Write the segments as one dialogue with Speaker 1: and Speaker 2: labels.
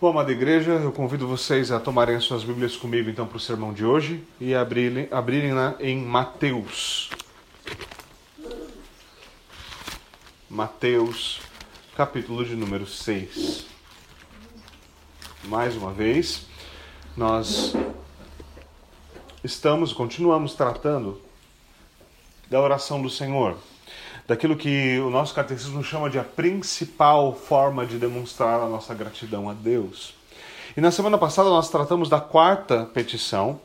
Speaker 1: Bom, amada igreja, eu convido vocês a tomarem as suas Bíblias comigo então para o sermão de hoje e abrirem, abrirem lá em Mateus. Mateus, capítulo de número 6. Mais uma vez, nós estamos, continuamos tratando da oração do Senhor daquilo que o nosso catecismo chama de a principal forma de demonstrar a nossa gratidão a Deus. E na semana passada nós tratamos da quarta petição,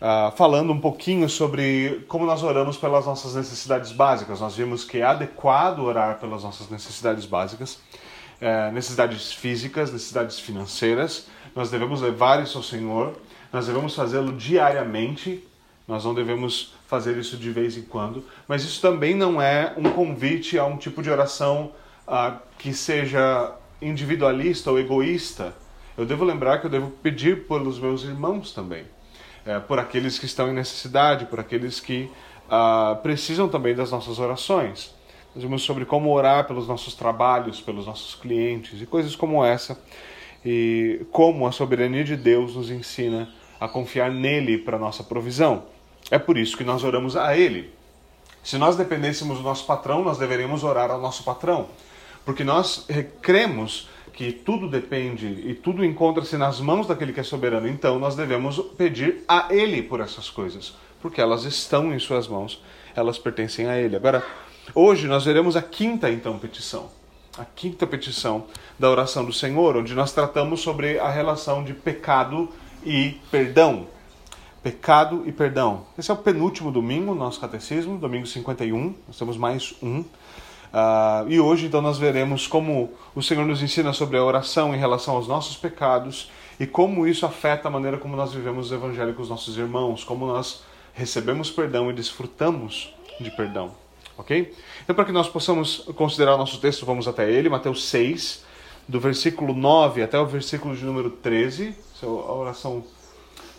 Speaker 1: uh, falando um pouquinho sobre como nós oramos pelas nossas necessidades básicas. Nós vimos que é adequado orar pelas nossas necessidades básicas, uh, necessidades físicas, necessidades financeiras. Nós devemos levar isso ao Senhor, nós devemos fazê-lo diariamente, nós não devemos fazer isso de vez em quando, mas isso também não é um convite a um tipo de oração uh, que seja individualista ou egoísta. Eu devo lembrar que eu devo pedir pelos meus irmãos também, é, por aqueles que estão em necessidade, por aqueles que uh, precisam também das nossas orações. Nós vimos sobre como orar pelos nossos trabalhos, pelos nossos clientes e coisas como essa, e como a soberania de Deus nos ensina a confiar nele para nossa provisão. É por isso que nós oramos a Ele. Se nós dependêssemos do nosso patrão, nós deveríamos orar ao nosso patrão. Porque nós cremos que tudo depende e tudo encontra-se nas mãos daquele que é soberano. Então nós devemos pedir a Ele por essas coisas. Porque elas estão em Suas mãos, elas pertencem a Ele. Agora, hoje nós veremos a quinta então petição. A quinta petição da oração do Senhor, onde nós tratamos sobre a relação de pecado e perdão pecado e perdão. Esse é o penúltimo domingo do nosso catecismo, domingo 51, nós temos mais um. Uh, e hoje, então, nós veremos como o Senhor nos ensina sobre a oração em relação aos nossos pecados e como isso afeta a maneira como nós vivemos o Evangelho com os nossos irmãos, como nós recebemos perdão e desfrutamos de perdão. Ok? Então, para que nós possamos considerar o nosso texto, vamos até ele, Mateus 6, do versículo 9 até o versículo de número 13, é a oração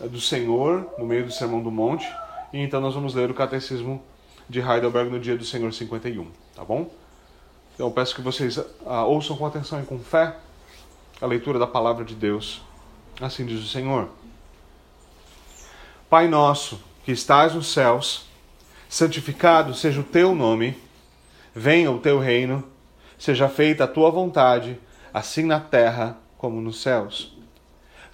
Speaker 1: do Senhor no meio do Sermão do Monte. E então nós vamos ler o Catecismo de Heidelberg no dia do Senhor 51, tá bom? Então eu peço que vocês ah, ouçam com atenção e com fé a leitura da palavra de Deus. Assim diz o Senhor. Pai nosso, que estás nos céus, santificado seja o teu nome, venha o teu reino, seja feita a tua vontade, assim na terra como nos céus.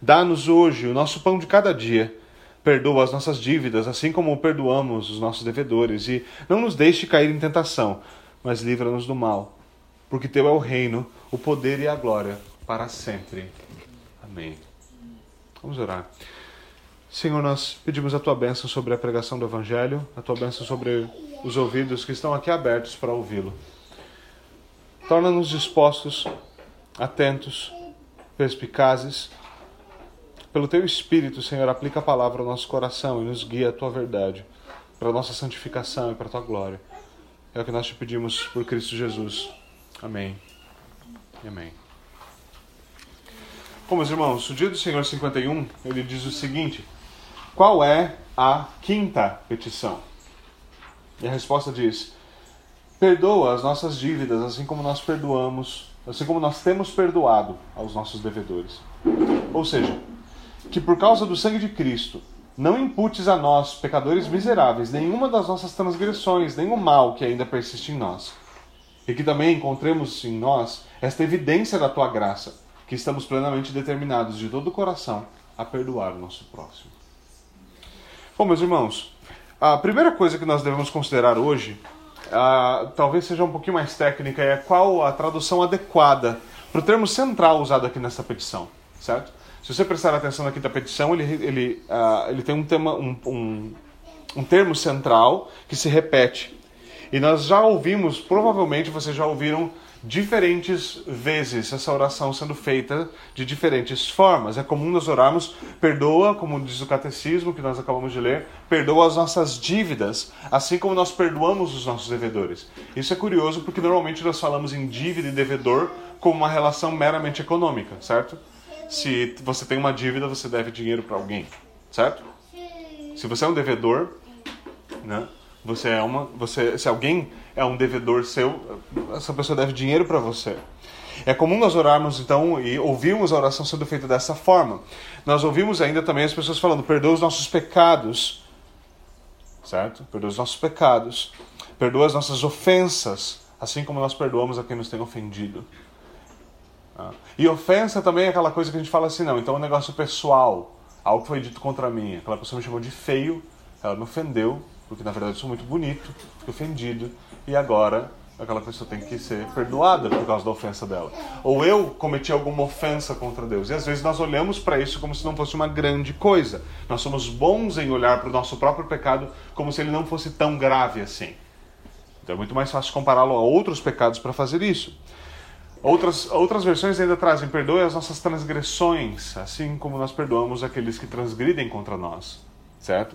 Speaker 1: Dá-nos hoje o nosso pão de cada dia. Perdoa as nossas dívidas, assim como perdoamos os nossos devedores, e não nos deixe cair em tentação, mas livra-nos do mal. Porque teu é o reino, o poder e a glória para sempre. Amém. Vamos orar. Senhor, nós pedimos a tua bênção sobre a pregação do Evangelho, a tua bênção sobre os ouvidos que estão aqui abertos para ouvi-lo. Torna-nos dispostos, atentos, perspicazes pelo teu Espírito, Senhor, aplica a palavra ao nosso coração e nos guia a tua verdade, para a nossa santificação e para a tua glória. É o que nós te pedimos por Cristo Jesus. Amém. Amém. Bom, meus irmãos, o dia do Senhor 51, ele diz o seguinte: Qual é a quinta petição? E a resposta diz: Perdoa as nossas dívidas, assim como nós perdoamos, assim como nós temos perdoado aos nossos devedores. Ou seja, que por causa do sangue de Cristo não imputes a nós, pecadores miseráveis, nenhuma das nossas transgressões, o mal que ainda persiste em nós. E que também encontremos em nós esta evidência da tua graça, que estamos plenamente determinados de todo o coração a perdoar o nosso próximo. Bom, meus irmãos, a primeira coisa que nós devemos considerar hoje, talvez seja um pouquinho mais técnica, é qual a tradução adequada para o termo central usado aqui nessa petição, certo? Se você prestar atenção na quinta petição, ele, ele, uh, ele tem um, tema, um, um, um termo central que se repete. E nós já ouvimos, provavelmente vocês já ouviram diferentes vezes essa oração sendo feita de diferentes formas. É comum nós orarmos, perdoa, como diz o catecismo que nós acabamos de ler, perdoa as nossas dívidas, assim como nós perdoamos os nossos devedores. Isso é curioso porque normalmente nós falamos em dívida e devedor como uma relação meramente econômica, certo? Se você tem uma dívida, você deve dinheiro para alguém, certo? Se você é um devedor, né? Você é uma, você, se alguém é um devedor seu, essa pessoa deve dinheiro para você. É comum nós orarmos então e ouvirmos a oração sendo feita dessa forma. Nós ouvimos ainda também as pessoas falando: perdoa os nossos pecados, certo? Perdoa os nossos pecados, perdoa as nossas ofensas, assim como nós perdoamos a quem nos tem ofendido. Ah. E ofensa também é aquela coisa que a gente fala assim, não, então é um negócio pessoal, algo que foi dito contra mim. Aquela pessoa me chamou de feio, ela me ofendeu, porque na verdade eu sou muito bonito, fui ofendido, e agora aquela pessoa tem que ser perdoada por causa da ofensa dela. Ou eu cometi alguma ofensa contra Deus. E às vezes nós olhamos para isso como se não fosse uma grande coisa. Nós somos bons em olhar para o nosso próprio pecado como se ele não fosse tão grave assim. Então é muito mais fácil compará-lo a outros pecados para fazer isso. Outras, outras versões ainda trazem perdoe as nossas transgressões, assim como nós perdoamos aqueles que transgridem contra nós, certo?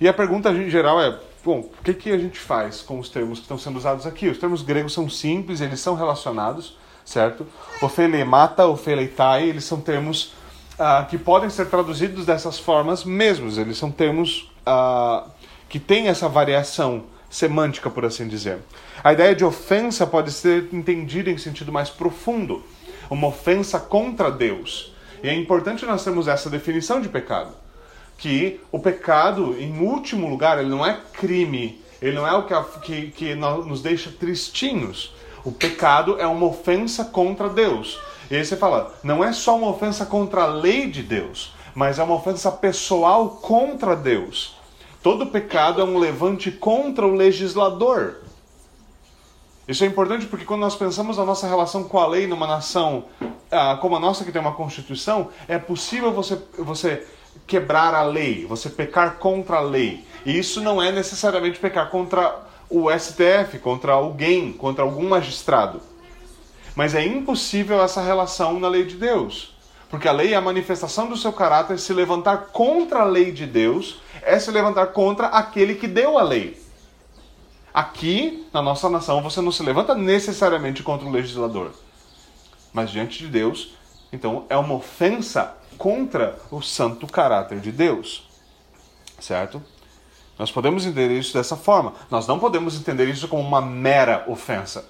Speaker 1: E a pergunta geral é, bom, o que, que a gente faz com os termos que estão sendo usados aqui? Os termos gregos são simples, eles são relacionados, certo? Ofelemata, ofeleitai, eles são termos ah, que podem ser traduzidos dessas formas mesmos, eles são termos ah, que têm essa variação semântica, por assim dizer. A ideia de ofensa pode ser entendida em sentido mais profundo, uma ofensa contra Deus. E é importante nós termos essa definição de pecado, que o pecado, em último lugar, ele não é crime, ele não é o que, que, que nos deixa tristinhos. O pecado é uma ofensa contra Deus. E aí você fala, não é só uma ofensa contra a lei de Deus, mas é uma ofensa pessoal contra Deus. Todo pecado é um levante contra o legislador. Isso é importante porque quando nós pensamos na nossa relação com a lei numa nação ah, como a nossa, que tem uma constituição, é possível você, você quebrar a lei, você pecar contra a lei. E isso não é necessariamente pecar contra o STF, contra alguém, contra algum magistrado. Mas é impossível essa relação na lei de Deus. Porque a lei é a manifestação do seu caráter, se levantar contra a lei de Deus é se levantar contra aquele que deu a lei. Aqui, na nossa nação, você não se levanta necessariamente contra o legislador. Mas diante de Deus, então é uma ofensa contra o santo caráter de Deus. Certo? Nós podemos entender isso dessa forma. Nós não podemos entender isso como uma mera ofensa.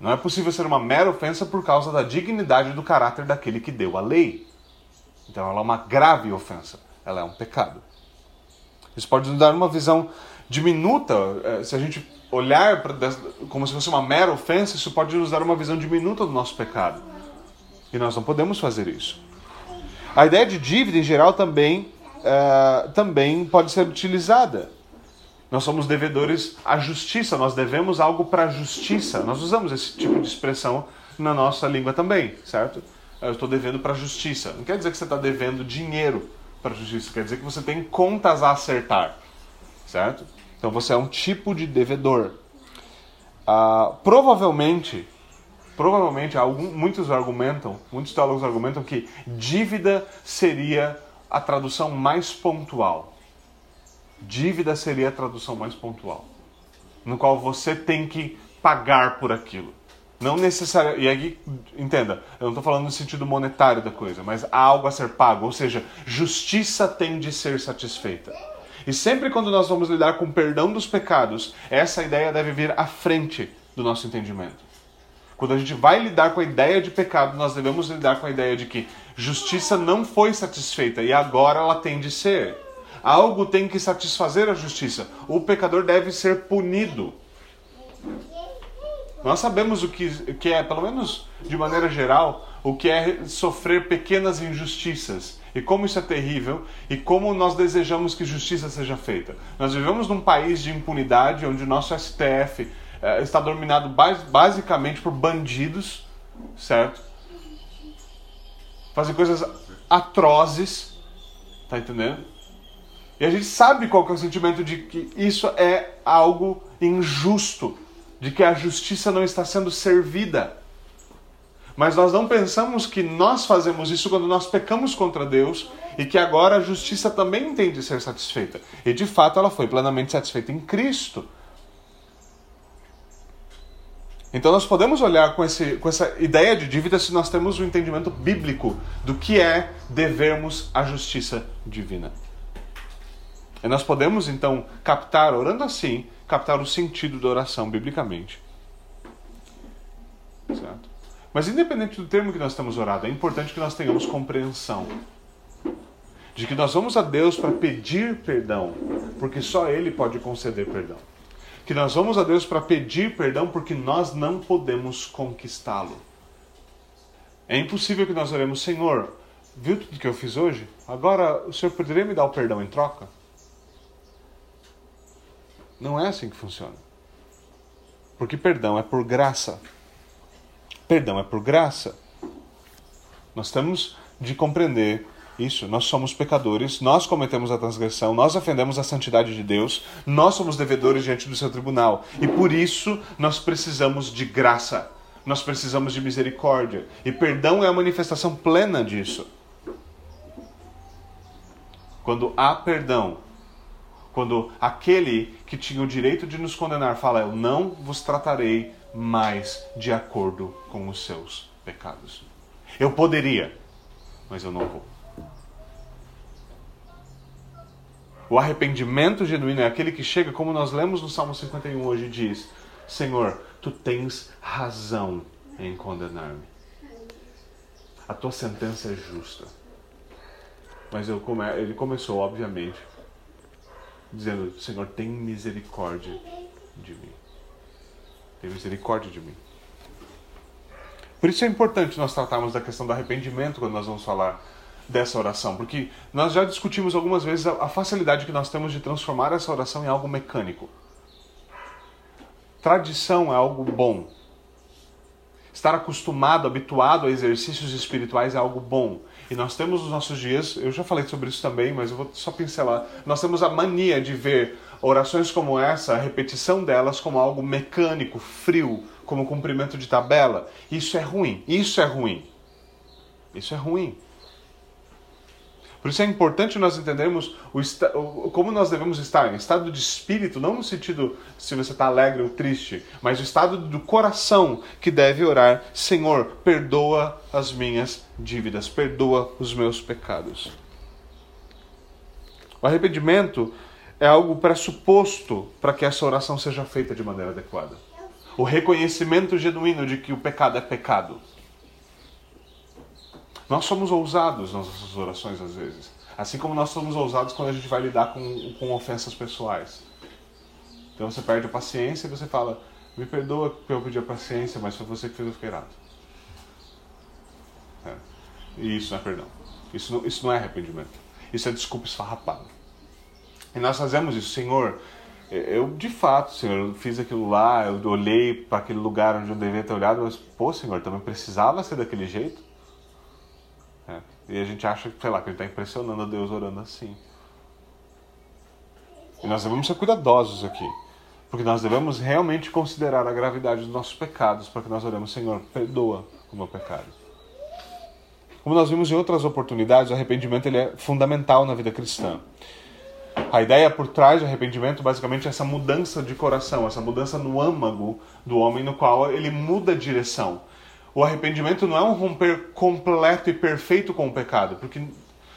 Speaker 1: Não é possível ser uma mera ofensa por causa da dignidade do caráter daquele que deu a lei. Então ela é uma grave ofensa. Ela é um pecado. Isso pode nos dar uma visão diminuta. Eh, se a gente olhar pra, como se fosse uma mera ofensa, isso pode nos dar uma visão diminuta do nosso pecado. E nós não podemos fazer isso. A ideia de dívida em geral também, uh, também pode ser utilizada. Nós somos devedores à justiça, nós devemos algo para a justiça. Nós usamos esse tipo de expressão na nossa língua também, certo? Eu estou devendo para a justiça. Não quer dizer que você está devendo dinheiro para a justiça, quer dizer que você tem contas a acertar, certo? Então você é um tipo de devedor. Ah, provavelmente, provavelmente, algum, muitos argumentam, muitos teólogos argumentam que dívida seria a tradução mais pontual. Dívida seria a tradução mais pontual, no qual você tem que pagar por aquilo. Não necessariamente. E aqui, entenda, eu não estou falando no sentido monetário da coisa, mas há algo a ser pago, ou seja, justiça tem de ser satisfeita. E sempre quando nós vamos lidar com o perdão dos pecados, essa ideia deve vir à frente do nosso entendimento. Quando a gente vai lidar com a ideia de pecado, nós devemos lidar com a ideia de que justiça não foi satisfeita e agora ela tem de ser. Algo tem que satisfazer a justiça. O pecador deve ser punido. Nós sabemos o que, que é, pelo menos de maneira geral, o que é sofrer pequenas injustiças e como isso é terrível e como nós desejamos que justiça seja feita. Nós vivemos num país de impunidade onde o nosso STF eh, está dominado basicamente por bandidos, certo? Fazem coisas atrozes, tá entendendo? E a gente sabe qual é o sentimento de que isso é algo injusto de que a justiça não está sendo servida. Mas nós não pensamos que nós fazemos isso quando nós pecamos contra Deus e que agora a justiça também tem de ser satisfeita. E de fato ela foi plenamente satisfeita em Cristo. Então nós podemos olhar com, esse, com essa ideia de dívida se nós temos um entendimento bíblico do que é devermos a justiça divina. E nós podemos então captar, orando assim, captar o sentido da oração biblicamente. Certo? Mas independente do termo que nós temos orado, é importante que nós tenhamos compreensão de que nós vamos a Deus para pedir perdão, porque só Ele pode conceder perdão. Que nós vamos a Deus para pedir perdão porque nós não podemos conquistá-lo. É impossível que nós oremos, Senhor, viu tudo que eu fiz hoje? Agora o Senhor poderia me dar o perdão em troca? Não é assim que funciona. Porque perdão é por graça. Perdão é por graça. Nós temos de compreender isso. Nós somos pecadores, nós cometemos a transgressão, nós ofendemos a santidade de Deus, nós somos devedores diante do seu tribunal. E por isso nós precisamos de graça. Nós precisamos de misericórdia. E perdão é a manifestação plena disso. Quando há perdão, quando aquele que tinha o direito de nos condenar fala: Eu não vos tratarei mais de acordo com os seus pecados. Eu poderia, mas eu não vou. O arrependimento genuíno é aquele que chega, como nós lemos no Salmo 51 hoje, diz: Senhor, tu tens razão em condenar-me. A tua sentença é justa. Mas come... ele começou, obviamente, dizendo: Senhor, tem misericórdia de mim. Tem misericórdia de mim. Por isso é importante nós tratarmos da questão do arrependimento quando nós vamos falar dessa oração, porque nós já discutimos algumas vezes a, facilidade que nós temos de transformar essa oração em algo mecânico. Tradição é algo bom. Estar acostumado, habituado a exercícios espirituais é algo bom. E nós temos nos nossos dias, eu já falei sobre isso também, mas eu vou só pincelar. Nós temos a mania de ver orações como essa, a repetição delas, como algo mecânico, frio, como cumprimento de tabela. Isso é ruim. Isso é ruim. Isso é ruim. Por isso é importante nós entendermos o, como nós devemos estar, em estado de espírito, não no sentido se você está alegre ou triste, mas o estado do coração que deve orar: Senhor, perdoa as minhas dívidas, perdoa os meus pecados. O arrependimento é algo pressuposto para que essa oração seja feita de maneira adequada. O reconhecimento genuíno de que o pecado é pecado. Nós somos ousados nas nossas orações às vezes. Assim como nós somos ousados quando a gente vai lidar com, com ofensas pessoais. Então você perde a paciência e você fala: Me perdoa que eu pedi a paciência, mas foi você que fez o errado. É. E isso não é perdão. Isso não, isso não é arrependimento. Isso é desculpa esfarrapada. E nós fazemos isso, Senhor. Eu, de fato, Senhor, eu fiz aquilo lá, eu olhei para aquele lugar onde eu devia ter olhado, mas, pô, Senhor, também precisava ser daquele jeito? E a gente acha, sei lá, que ele está impressionando a Deus orando assim. E nós devemos ser cuidadosos aqui. Porque nós devemos realmente considerar a gravidade dos nossos pecados para que nós oremos, Senhor, perdoa o meu pecado. Como nós vimos em outras oportunidades, o arrependimento ele é fundamental na vida cristã. A ideia por trás do arrependimento basicamente é essa mudança de coração, essa mudança no âmago do homem, no qual ele muda a direção. O arrependimento não é um romper completo e perfeito com o pecado, porque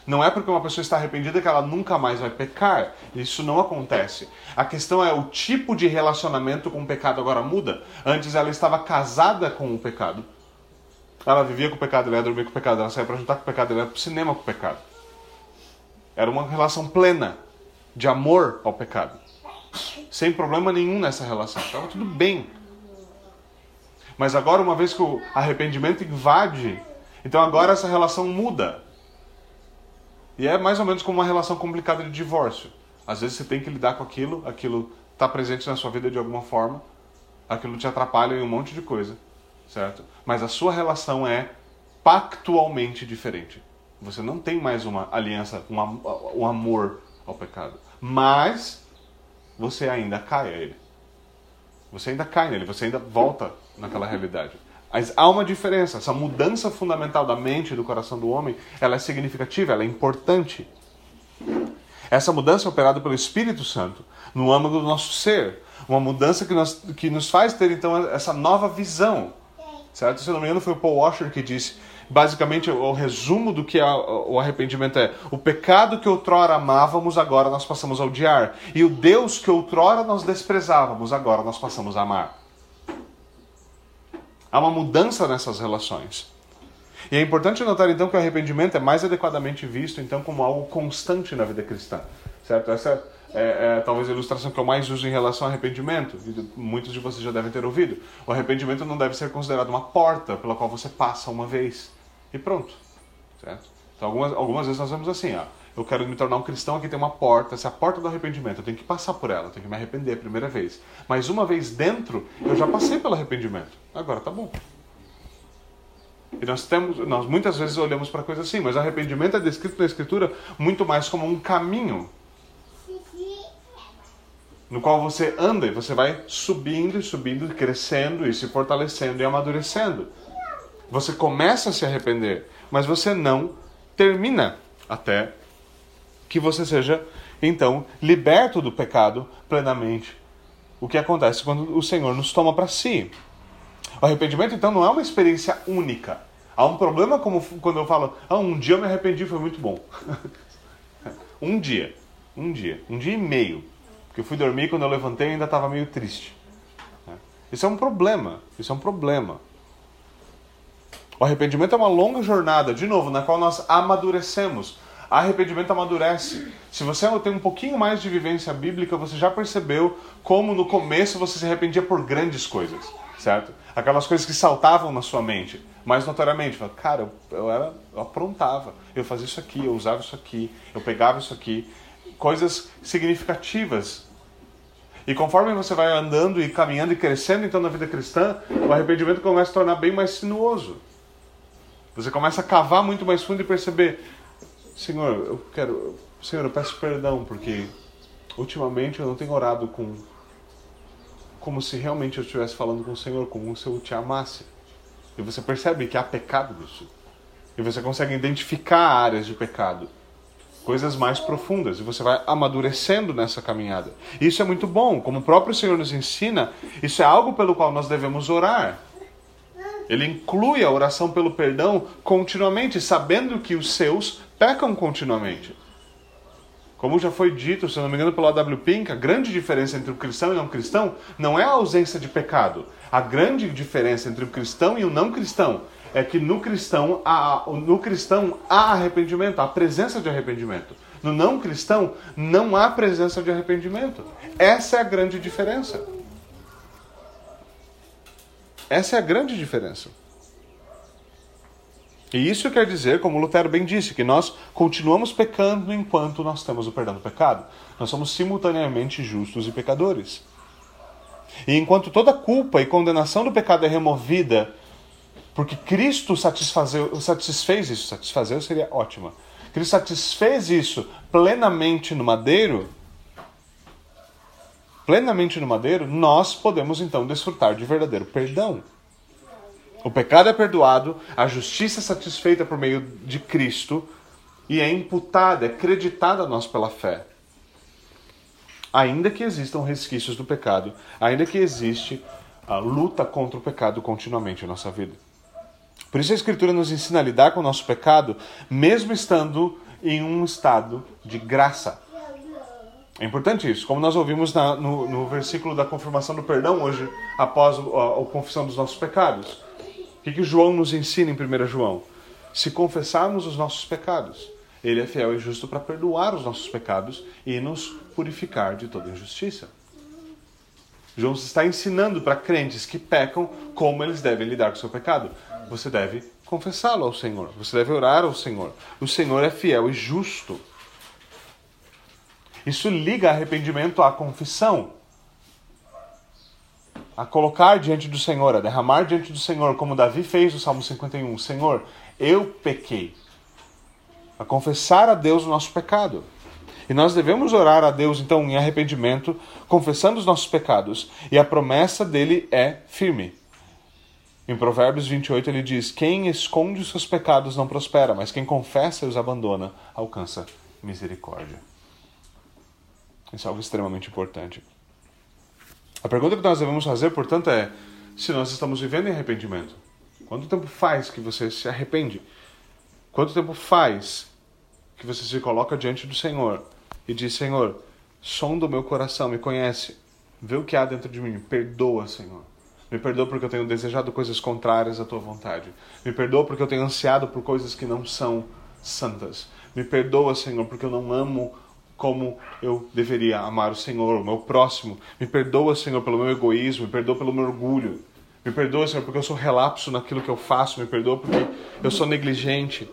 Speaker 1: não é porque uma pessoa está arrependida que ela nunca mais vai pecar. Isso não acontece. A questão é o tipo de relacionamento com o pecado agora muda. Antes ela estava casada com o pecado. Ela vivia com o pecado, ela ia dormir com o pecado, ela saía para jantar com o pecado, ela ia para o cinema com o pecado. Era uma relação plena de amor ao pecado. Sem problema nenhum nessa relação. Estava tudo bem. Mas agora, uma vez que o arrependimento invade, então agora essa relação muda. E é mais ou menos como uma relação complicada de divórcio. Às vezes você tem que lidar com aquilo, aquilo está presente na sua vida de alguma forma, aquilo te atrapalha em um monte de coisa, certo? Mas a sua relação é pactualmente diferente. Você não tem mais uma aliança, um, um amor ao pecado. Mas você ainda cai a ele. Você ainda cai nele, você ainda volta naquela realidade. Mas há uma diferença. Essa mudança fundamental da mente e do coração do homem, ela é significativa, ela é importante. Essa mudança é operada pelo Espírito Santo no âmago do nosso ser. Uma mudança que, nós, que nos faz ter, então, essa nova visão. Certo? Se não me engano, foi o Paul Washer que disse basicamente o resumo do que é o arrependimento é o pecado que outrora amávamos, agora nós passamos a odiar. E o Deus que outrora nós desprezávamos, agora nós passamos a amar. Há uma mudança nessas relações. E é importante notar então que o arrependimento é mais adequadamente visto então como algo constante na vida cristã, certo? Essa é, é, talvez a ilustração que eu mais uso em relação ao arrependimento. Muitos de vocês já devem ter ouvido. O arrependimento não deve ser considerado uma porta pela qual você passa uma vez e pronto, certo? Então algumas, algumas vezes nós vemos assim, ó, eu quero me tornar um cristão, aqui tem uma porta, essa é a porta do arrependimento, eu tenho que passar por ela, eu tenho que me arrepender a primeira vez. Mas uma vez dentro, eu já passei pelo arrependimento. Agora tá bom. E nós temos, nós muitas vezes olhamos para coisas assim, mas arrependimento é descrito na escritura muito mais como um caminho no qual você anda e você vai subindo e subindo, crescendo e se fortalecendo e amadurecendo. Você começa a se arrepender, mas você não termina até que você seja então liberto do pecado plenamente. O que acontece quando o Senhor nos toma para si. O arrependimento então não é uma experiência única. Há um problema como quando eu falo, ah, um dia eu me arrependi, foi muito bom. um dia, um dia, um dia e meio. Porque eu fui dormir quando eu levantei ainda estava meio triste. Isso é um problema. Isso é um problema. O arrependimento é uma longa jornada, de novo, na qual nós amadurecemos. Arrependimento amadurece. Se você tem um pouquinho mais de vivência bíblica, você já percebeu como no começo você se arrependia por grandes coisas, certo? Aquelas coisas que saltavam na sua mente, mais notoriamente. Cara, eu, era, eu aprontava, eu fazia isso aqui, eu usava isso aqui, eu pegava isso aqui. Coisas significativas. E conforme você vai andando e caminhando e crescendo então na vida cristã, o arrependimento começa a tornar bem mais sinuoso. Você começa a cavar muito mais fundo e perceber, Senhor, eu quero, Senhor, eu peço perdão porque ultimamente eu não tenho orado com como se realmente eu estivesse falando com o Senhor, como se eu te amasse. E você percebe que há pecado nisso. E você consegue identificar áreas de pecado, coisas mais profundas, e você vai amadurecendo nessa caminhada. Isso é muito bom, como o próprio Senhor nos ensina, isso é algo pelo qual nós devemos orar. Ele inclui a oração pelo perdão continuamente, sabendo que os seus pecam continuamente. Como já foi dito, se não me engano, pelo A.W. Pink, a grande diferença entre o cristão e o não cristão não é a ausência de pecado. A grande diferença entre o cristão e o não cristão é que no cristão há, no cristão há arrependimento, há presença de arrependimento. No não cristão não há presença de arrependimento. Essa é a grande diferença. Essa é a grande diferença. E isso quer dizer, como Lutero bem disse, que nós continuamos pecando enquanto nós temos o perdão do pecado. Nós somos simultaneamente justos e pecadores. E enquanto toda culpa e condenação do pecado é removida, porque Cristo satisfez isso, satisfazer seria ótima. Cristo satisfez isso plenamente no madeiro, plenamente no madeiro, nós podemos então desfrutar de verdadeiro perdão. O pecado é perdoado, a justiça é satisfeita por meio de Cristo e é imputada, é creditada a nós pela fé. Ainda que existam resquícios do pecado, ainda que existe a luta contra o pecado continuamente em nossa vida. Por isso a Escritura nos ensina a lidar com o nosso pecado, mesmo estando em um estado de graça. É importante isso, como nós ouvimos na, no, no, versículo da confirmação do perdão hoje, após a, a confissão dos nossos pecados. O que, que João nos ensina em 1 João? Se confessarmos os nossos pecados, ele é fiel e justo para perdoar os nossos pecados e nos purificar de toda injustiça. João está ensinando para crentes que pecam como eles devem lidar com o seu pecado. Você deve confessá-lo ao Senhor, você deve orar ao Senhor. O Senhor é fiel e justo isso liga arrependimento à confissão, a colocar diante do Senhor, a derramar diante do Senhor, como Davi fez no Salmo 51. Senhor, eu pequei. A confessar a Deus o nosso pecado. E nós devemos orar a Deus, então, em arrependimento, confessando os nossos pecados. E a promessa dele é firme. Em Provérbios 28 ele diz: Quem esconde os seus pecados não prospera, mas quem confessa e os abandona alcança misericórdia. Isso é algo extremamente importante. A pergunta que nós devemos fazer, portanto, é se nós estamos vivendo em arrependimento. Quanto tempo faz que você se arrepende? Quanto tempo faz que você se coloca diante do Senhor e diz: Senhor, sonda o meu coração, me conhece, vê o que há dentro de mim, perdoa, Senhor. Me perdoa porque eu tenho desejado coisas contrárias à tua vontade. Me perdoa porque eu tenho ansiado por coisas que não são santas. Me perdoa, Senhor, porque eu não amo como eu deveria amar o Senhor, o meu próximo. Me perdoa, Senhor, pelo meu egoísmo, me perdoa pelo meu orgulho. Me perdoa, Senhor, porque eu sou relapso naquilo que eu faço. Me perdoa porque eu sou negligente.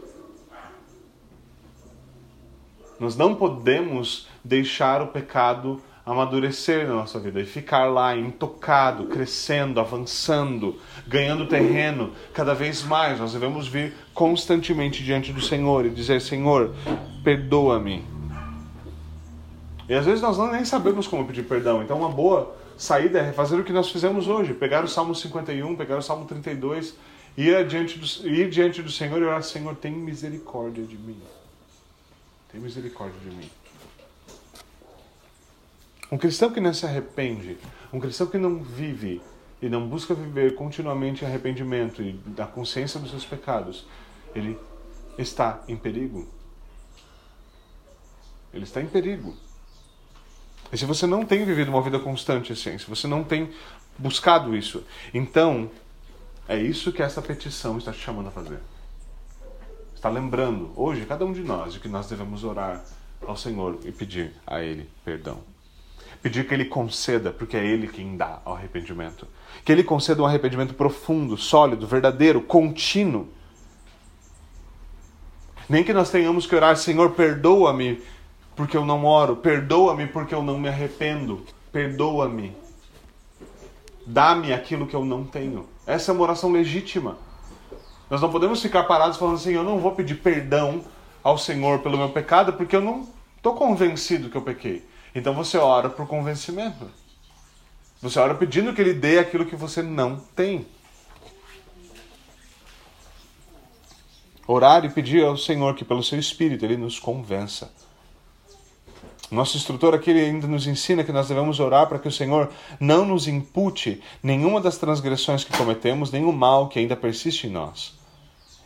Speaker 1: Nós não podemos deixar o pecado amadurecer na nossa vida e ficar lá intocado, crescendo, avançando, ganhando terreno cada vez mais. Nós devemos vir constantemente diante do Senhor e dizer: Senhor, perdoa-me. E às vezes nós nem sabemos como pedir perdão. Então, uma boa saída é fazer o que nós fizemos hoje: pegar o Salmo 51, pegar o Salmo 32, ir diante do, ir diante do Senhor e orar: Senhor, tem misericórdia de mim. Tem misericórdia de mim. Um cristão que não se arrepende, um cristão que não vive e não busca viver continuamente arrependimento e da consciência dos seus pecados, ele está em perigo. Ele está em perigo. E se você não tem vivido uma vida constante assim, se você não tem buscado isso, então é isso que essa petição está te chamando a fazer. Está lembrando hoje cada um de nós de que nós devemos orar ao Senhor e pedir a Ele perdão. Pedir que Ele conceda, porque é Ele quem dá ao arrependimento. Que Ele conceda um arrependimento profundo, sólido, verdadeiro, contínuo. Nem que nós tenhamos que orar, Senhor, perdoa-me porque eu não oro, perdoa-me porque eu não me arrependo, perdoa-me. Dá-me aquilo que eu não tenho. Essa é uma oração legítima. Nós não podemos ficar parados falando assim: eu não vou pedir perdão ao Senhor pelo meu pecado porque eu não estou convencido que eu pequei. Então você ora por convencimento. Você ora pedindo que Ele dê aquilo que você não tem. Orar e pedir ao Senhor que, pelo seu Espírito, Ele nos convença. Nosso instrutor aqui ainda nos ensina que nós devemos orar para que o Senhor não nos impute nenhuma das transgressões que cometemos, o mal que ainda persiste em nós.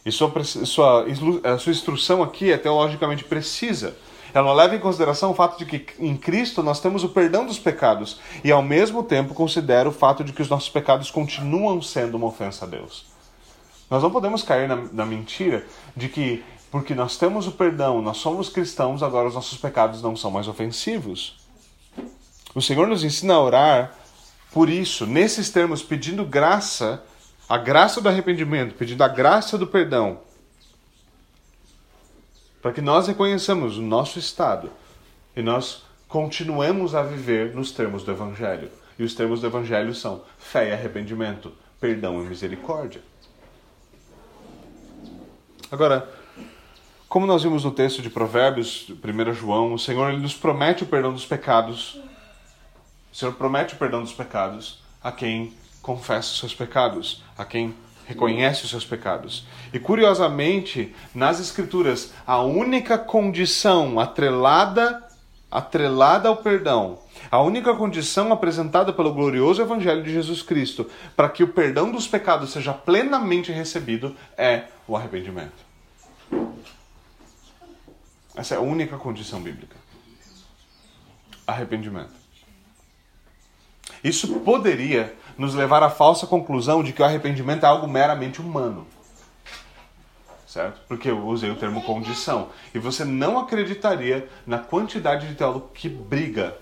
Speaker 1: E sua, sua, a sua instrução aqui é teologicamente precisa. Ela leva em consideração o fato de que em Cristo nós temos o perdão dos pecados e, ao mesmo tempo, considera o fato de que os nossos pecados continuam sendo uma ofensa a Deus. Nós não podemos cair na, na mentira de que, porque nós temos o perdão, nós somos cristãos, agora os nossos pecados não são mais ofensivos. O Senhor nos ensina a orar por isso, nesses termos, pedindo graça a graça do arrependimento, pedindo a graça do perdão, para que nós reconheçamos o nosso estado e nós continuemos a viver nos termos do Evangelho. E os termos do Evangelho são fé e arrependimento, perdão e misericórdia. Agora, como nós vimos no texto de Provérbios, 1 João, o Senhor ele nos promete o perdão dos pecados. O Senhor promete o perdão dos pecados a quem confessa os seus pecados, a quem reconhece os seus pecados. E curiosamente, nas escrituras, a única condição atrelada atrelada ao perdão, a única condição apresentada pelo glorioso evangelho de Jesus Cristo para que o perdão dos pecados seja plenamente recebido é o arrependimento. Essa é a única condição bíblica. Arrependimento. Isso poderia nos levar à falsa conclusão de que o arrependimento é algo meramente humano. Certo? Porque eu usei o termo condição. E você não acreditaria na quantidade de teólogo que briga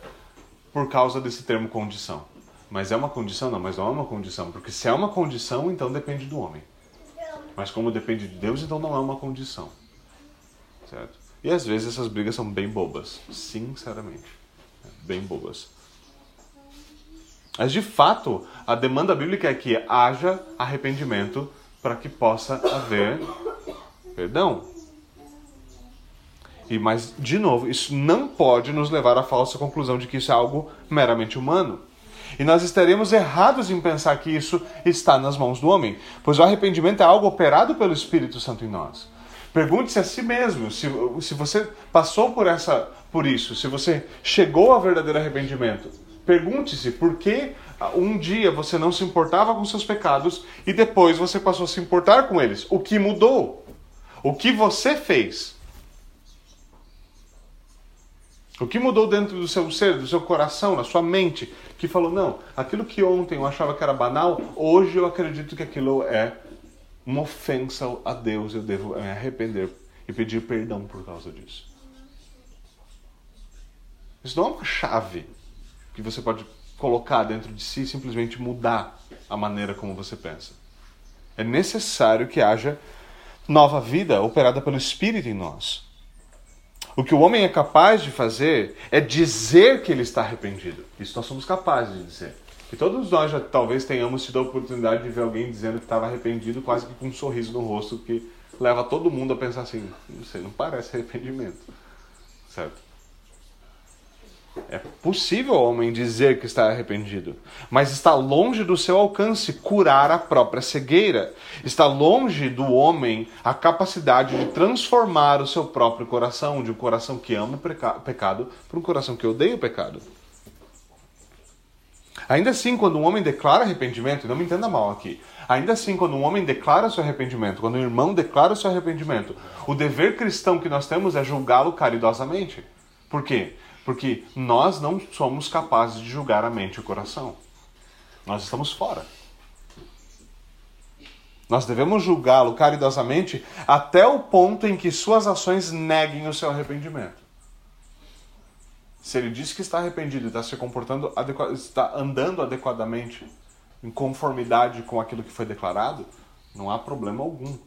Speaker 1: por causa desse termo condição. Mas é uma condição? Não, mas não é uma condição. Porque se é uma condição, então depende do homem. Mas como depende de Deus, então não é uma condição. Certo? E às vezes essas brigas são bem bobas. Sinceramente. Bem bobas. Mas de fato, a demanda bíblica é que haja arrependimento para que possa haver perdão. E mas de novo, isso não pode nos levar à falsa conclusão de que isso é algo meramente humano. E nós estaremos errados em pensar que isso está nas mãos do homem, pois o arrependimento é algo operado pelo Espírito Santo em nós. Pergunte-se a si mesmo se, se você passou por essa por isso, se você chegou ao verdadeiro arrependimento. Pergunte-se por que um dia você não se importava com seus pecados e depois você passou a se importar com eles. O que mudou? O que você fez? O que mudou dentro do seu ser, do seu coração, na sua mente, que falou: não, aquilo que ontem eu achava que era banal, hoje eu acredito que aquilo é uma ofensa a Deus, eu devo me arrepender e pedir perdão por causa disso. Isso não é uma chave que você pode colocar dentro de si e simplesmente mudar a maneira como você pensa. É necessário que haja nova vida operada pelo Espírito em nós. O que o homem é capaz de fazer é dizer que ele está arrependido. Isso nós somos capazes de dizer. E todos nós já talvez tenhamos tido a oportunidade de ver alguém dizendo que estava arrependido, quase que com um sorriso no rosto, que leva todo mundo a pensar assim: não sei, não parece arrependimento. Certo? É possível o homem dizer que está arrependido, mas está longe do seu alcance curar a própria cegueira. Está longe do homem a capacidade de transformar o seu próprio coração, de um coração que ama o pecado, para um coração que odeia o pecado. Ainda assim, quando um homem declara arrependimento, não me entenda mal aqui, ainda assim, quando um homem declara seu arrependimento, quando um irmão declara seu arrependimento, o dever cristão que nós temos é julgá-lo caridosamente. Por quê? Porque nós não somos capazes de julgar a mente e o coração. Nós estamos fora. Nós devemos julgá-lo caridosamente até o ponto em que suas ações neguem o seu arrependimento. Se ele diz que está arrependido e está se comportando, está andando adequadamente, em conformidade com aquilo que foi declarado, não há problema algum.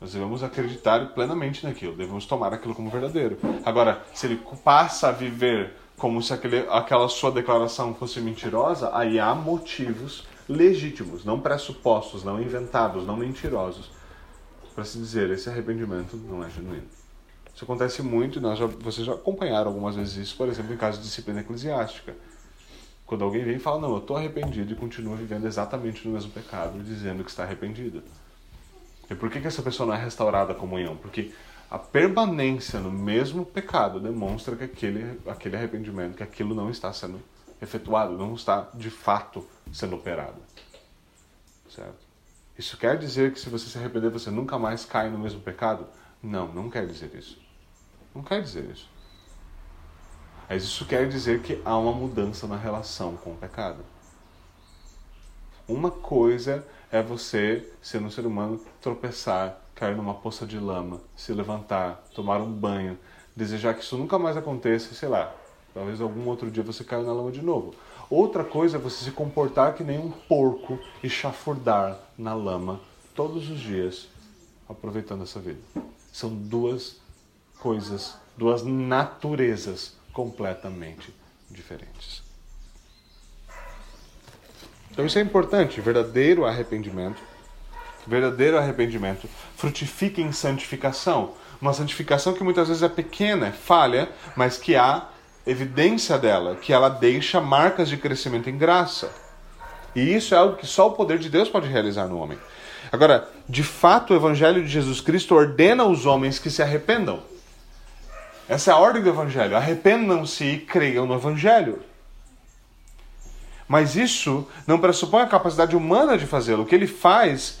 Speaker 1: Nós devemos acreditar plenamente naquilo, devemos tomar aquilo como verdadeiro. Agora, se ele passa a viver como se aquele, aquela sua declaração fosse mentirosa, aí há motivos legítimos, não pressupostos, não inventados, não mentirosos, para se dizer esse arrependimento não é genuíno. Isso acontece muito nós já, vocês já acompanharam algumas vezes isso, por exemplo, em caso de disciplina eclesiástica. Quando alguém vem e fala, não, eu estou arrependido e continua vivendo exatamente no mesmo pecado, dizendo que está arrependido. E por que, que essa pessoa não é restaurada a comunhão? Porque a permanência no mesmo pecado demonstra que aquele, aquele arrependimento, que aquilo não está sendo efetuado, não está de fato sendo operado. Certo? Isso quer dizer que se você se arrepender, você nunca mais cai no mesmo pecado? Não, não quer dizer isso. Não quer dizer isso. Mas isso quer dizer que há uma mudança na relação com o pecado. Uma coisa é você, sendo um ser humano, tropeçar, cair numa poça de lama, se levantar, tomar um banho, desejar que isso nunca mais aconteça, sei lá, talvez algum outro dia você caia na lama de novo. Outra coisa é você se comportar que nem um porco e chafurdar na lama todos os dias, aproveitando essa vida. São duas coisas, duas naturezas completamente diferentes. Então isso é importante, verdadeiro arrependimento. Verdadeiro arrependimento frutifica em santificação. Uma santificação que muitas vezes é pequena, é falha, mas que há evidência dela, que ela deixa marcas de crescimento em graça. E isso é algo que só o poder de Deus pode realizar no homem. Agora, de fato, o Evangelho de Jesus Cristo ordena os homens que se arrependam. Essa é a ordem do Evangelho. Arrependam-se e creiam no Evangelho. Mas isso não pressupõe a capacidade humana de fazê-lo. O que ele faz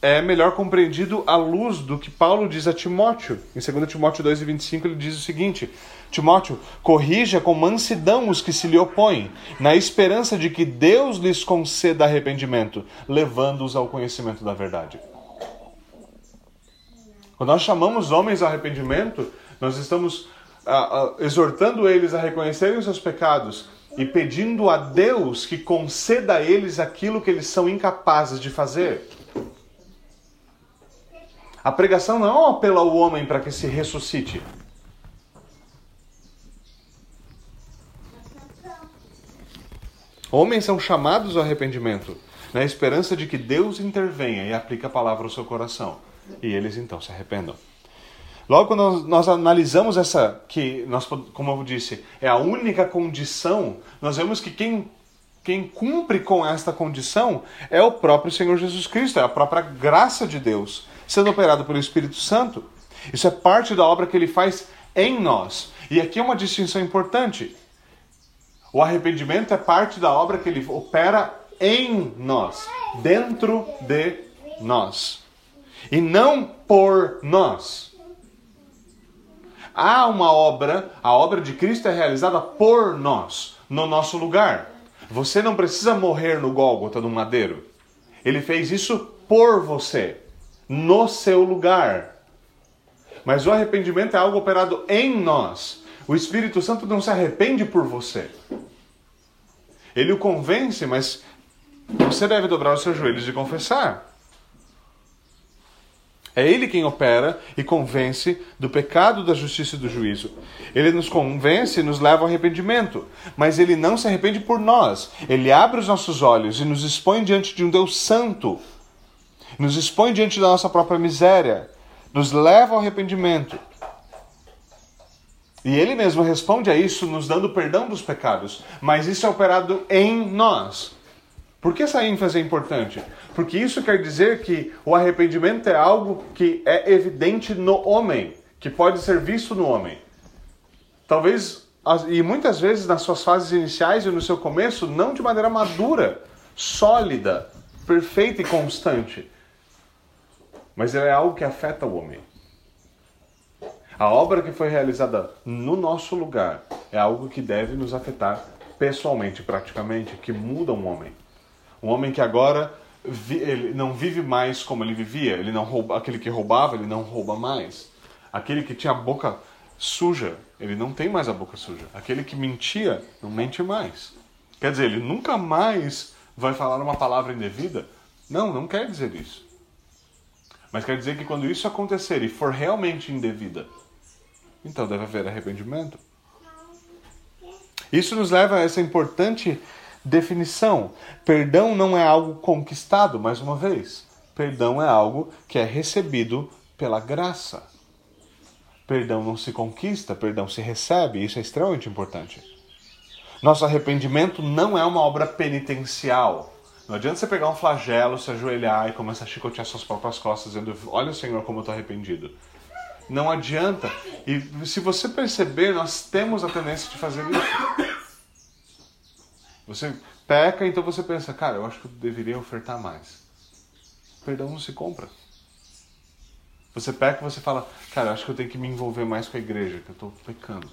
Speaker 1: é melhor compreendido à luz do que Paulo diz a Timóteo. Em 2 Timóteo 2,25 ele diz o seguinte: Timóteo, corrija com mansidão os que se lhe opõem, na esperança de que Deus lhes conceda arrependimento, levando-os ao conhecimento da verdade. Quando nós chamamos homens ao arrependimento, nós estamos ah, ah, exortando eles a reconhecerem os seus pecados e pedindo a Deus que conceda a eles aquilo que eles são incapazes de fazer. A pregação não é um apelo ao homem para que se ressuscite. Homens são chamados ao arrependimento, na esperança de que Deus intervenha e aplique a palavra ao seu coração. E eles então se arrependam. Logo quando nós, nós, analisamos essa, que nós, como eu disse, é a única condição, nós vemos que quem, quem cumpre com esta condição é o próprio Senhor Jesus Cristo, é a própria graça de Deus, sendo operado pelo Espírito Santo. Isso é parte da obra que ele faz em nós. E aqui é uma distinção importante. O arrependimento é parte da obra que ele opera em nós, dentro de nós, e não por nós. Há uma obra, a obra de Cristo é realizada por nós, no nosso lugar. Você não precisa morrer no Gólgota, no madeiro. Ele fez isso por você, no seu lugar. Mas o arrependimento é algo operado em nós. O Espírito Santo não se arrepende por você. Ele o convence, mas você deve dobrar os seus joelhos e confessar. É Ele quem opera e convence do pecado, da justiça e do juízo. Ele nos convence e nos leva ao arrependimento. Mas Ele não se arrepende por nós. Ele abre os nossos olhos e nos expõe diante de um Deus santo. Nos expõe diante da nossa própria miséria. Nos leva ao arrependimento. E Ele mesmo responde a isso nos dando perdão dos pecados. Mas isso é operado em nós. Por que essa ênfase é importante? Porque isso quer dizer que o arrependimento é algo que é evidente no homem, que pode ser visto no homem. Talvez, e muitas vezes nas suas fases iniciais e no seu começo, não de maneira madura, sólida, perfeita e constante. Mas é algo que afeta o homem. A obra que foi realizada no nosso lugar é algo que deve nos afetar pessoalmente, praticamente, que muda um homem. Um homem que agora ele não vive mais como ele vivia. Ele não rouba, aquele que roubava, ele não rouba mais. Aquele que tinha a boca suja, ele não tem mais a boca suja. Aquele que mentia, não mente mais. Quer dizer, ele nunca mais vai falar uma palavra indevida? Não, não quer dizer isso. Mas quer dizer que quando isso acontecer e for realmente indevida, então deve haver arrependimento. Isso nos leva a essa importante definição. Perdão não é algo conquistado, mais uma vez. Perdão é algo que é recebido pela graça. Perdão não se conquista, perdão se recebe. Isso é extremamente importante. Nosso arrependimento não é uma obra penitencial. Não adianta você pegar um flagelo, se ajoelhar e começar a chicotear suas próprias costas, dizendo: Olha, Senhor, como eu estou arrependido. Não adianta. E se você perceber, nós temos a tendência de fazer isso. Você peca, então você pensa, cara, eu acho que eu deveria ofertar mais. Perdão não se compra. Você peca e você fala, cara, eu acho que eu tenho que me envolver mais com a igreja, que eu estou pecando.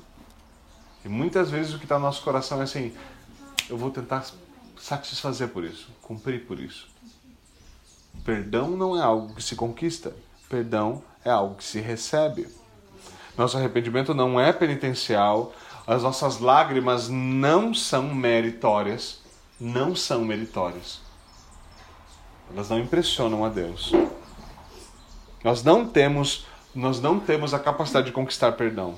Speaker 1: E muitas vezes o que está no nosso coração é assim, eu vou tentar satisfazer por isso, cumprir por isso. Perdão não é algo que se conquista, perdão é algo que se recebe. Nosso arrependimento não é penitencial, as nossas lágrimas não são meritórias, não são meritórias. Elas não impressionam a Deus. Nós não temos, nós não temos a capacidade de conquistar perdão.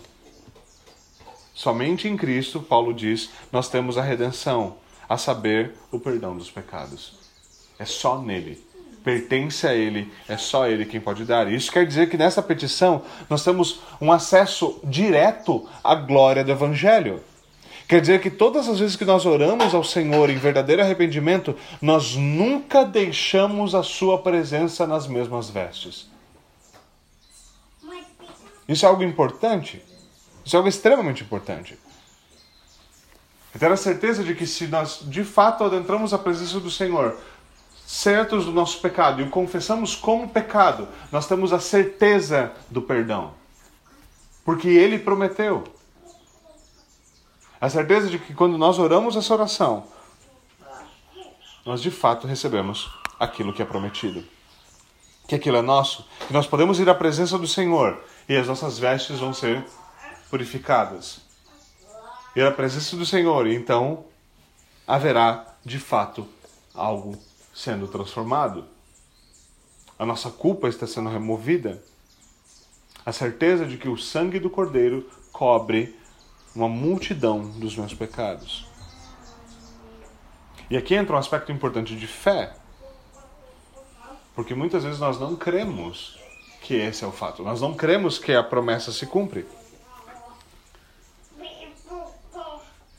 Speaker 1: Somente em Cristo, Paulo diz, nós temos a redenção, a saber, o perdão dos pecados. É só nele pertence a Ele, é só Ele quem pode dar. Isso quer dizer que nessa petição nós temos um acesso direto à glória do Evangelho. Quer dizer que todas as vezes que nós oramos ao Senhor em verdadeiro arrependimento, nós nunca deixamos a Sua presença nas mesmas vestes. Isso é algo importante. Isso é algo extremamente importante. Eu tenho a certeza de que se nós de fato adentramos a presença do Senhor certos do nosso pecado e o confessamos como pecado, nós temos a certeza do perdão. Porque ele prometeu. A certeza de que quando nós oramos essa oração, nós de fato recebemos aquilo que é prometido. Que aquilo é nosso, que nós podemos ir à presença do Senhor e as nossas vestes vão ser purificadas. Ir à presença do Senhor, e então haverá de fato algo sendo transformado. A nossa culpa está sendo removida. A certeza de que o sangue do Cordeiro cobre uma multidão dos meus pecados. E aqui entra um aspecto importante de fé. Porque muitas vezes nós não cremos que esse é o fato. Nós não cremos que a promessa se cumpre.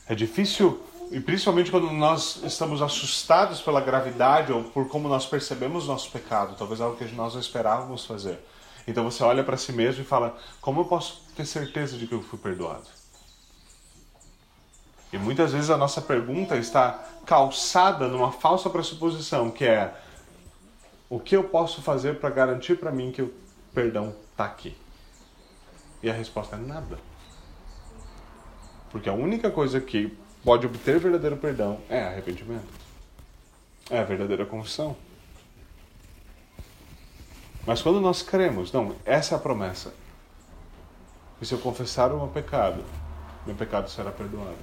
Speaker 1: É difícil e principalmente quando nós estamos assustados pela gravidade ou por como nós percebemos nosso pecado, talvez algo que nós não esperávamos fazer. Então você olha para si mesmo e fala: como eu posso ter certeza de que eu fui perdoado? E muitas vezes a nossa pergunta está calçada numa falsa pressuposição, que é: o que eu posso fazer para garantir para mim que o perdão está aqui? E a resposta é nada. Porque a única coisa que pode obter verdadeiro perdão é arrependimento. É a verdadeira confissão. Mas quando nós cremos, não, essa é a promessa. E se eu confessar o meu pecado, meu pecado será perdoado.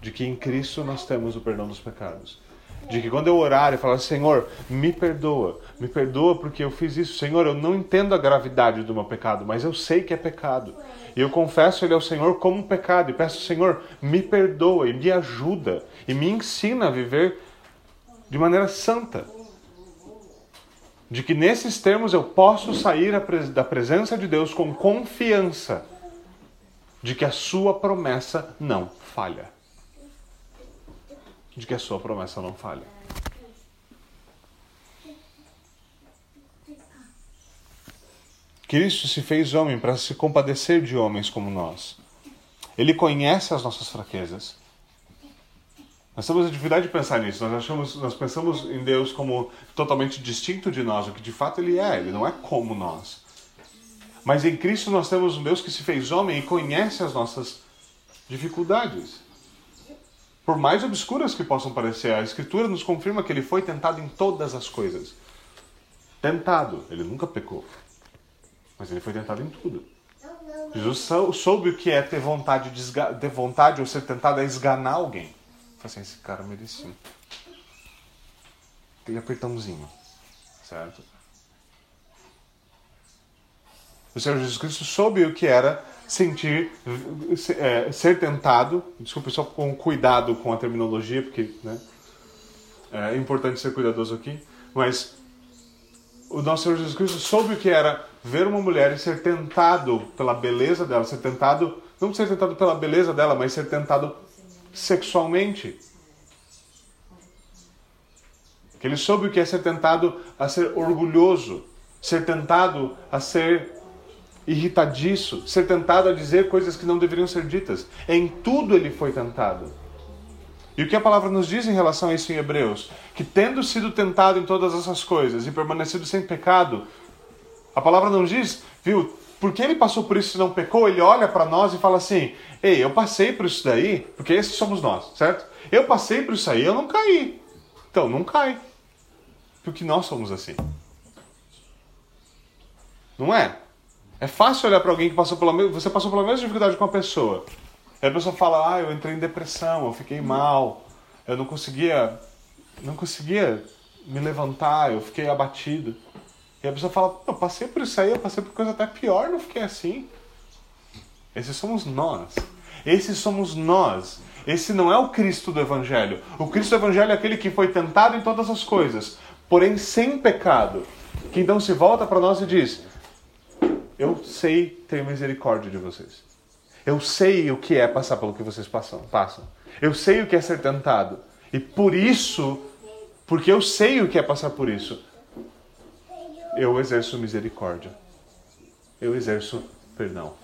Speaker 1: De que em Cristo nós temos o perdão dos pecados. De que quando eu orar e falar, Senhor, me perdoa, me perdoa porque eu fiz isso. Senhor, eu não entendo a gravidade do meu pecado, mas eu sei que é pecado. E eu confesso ele ao Senhor como um pecado e peço, Senhor, me perdoa e me ajuda e me ensina a viver de maneira santa. De que nesses termos eu posso sair da presença de Deus com confiança de que a sua promessa não falha. De que a sua promessa não falha. Cristo se fez homem para se compadecer de homens como nós. Ele conhece as nossas fraquezas. Nós temos a dificuldade de pensar nisso. Nós achamos, nós pensamos em Deus como totalmente distinto de nós, o que de fato ele é. Ele não é como nós. Mas em Cristo nós temos um Deus que se fez homem e conhece as nossas dificuldades. Por mais obscuras que possam parecer, a Escritura nos confirma que ele foi tentado em todas as coisas. Tentado, ele nunca pecou. Mas ele foi tentado em tudo. Jesus soube o que é ter vontade, de ter vontade ou ser tentado a esganar alguém. Falei assim, esse cara merecia. Aquele apertãozinho. Certo? O Senhor Jesus Cristo soube o que era sentir, é, ser tentado. Desculpe, só com cuidado com a terminologia, porque né, é importante ser cuidadoso aqui. Mas o nosso Senhor Jesus Cristo soube o que era ver uma mulher e ser tentado pela beleza dela, ser tentado, não ser tentado pela beleza dela, mas ser tentado sexualmente. Que ele soube o que é ser tentado a ser orgulhoso, ser tentado a ser irritadiço, ser tentado a dizer coisas que não deveriam ser ditas. Em tudo ele foi tentado. E o que a palavra nos diz em relação a isso em Hebreus? Que tendo sido tentado em todas essas coisas e permanecido sem pecado, a palavra não diz, viu, porque ele passou por isso e não pecou, ele olha para nós e fala assim: Ei, eu passei por isso daí, porque esses somos nós, certo? Eu passei por isso aí, eu não caí. Então, não cai. Porque nós somos assim. Não é? É fácil olhar para alguém que passou pela mesma. Você passou pela mesma dificuldade com uma pessoa. E a pessoa fala: Ah, eu entrei em depressão, eu fiquei mal, eu não conseguia. Não conseguia me levantar, eu fiquei abatido. E a pessoa fala: Eu passei por isso aí, eu passei por coisa até pior, não fiquei assim. Esses somos nós. Esses somos nós. Esse não é o Cristo do Evangelho. O Cristo do Evangelho é aquele que foi tentado em todas as coisas, porém sem pecado. Que então se volta para nós e diz: eu sei ter misericórdia de vocês. Eu sei o que é passar pelo que vocês passam, passam. Eu sei o que é ser tentado. E por isso, porque eu sei o que é passar por isso, eu exerço misericórdia. Eu exerço perdão.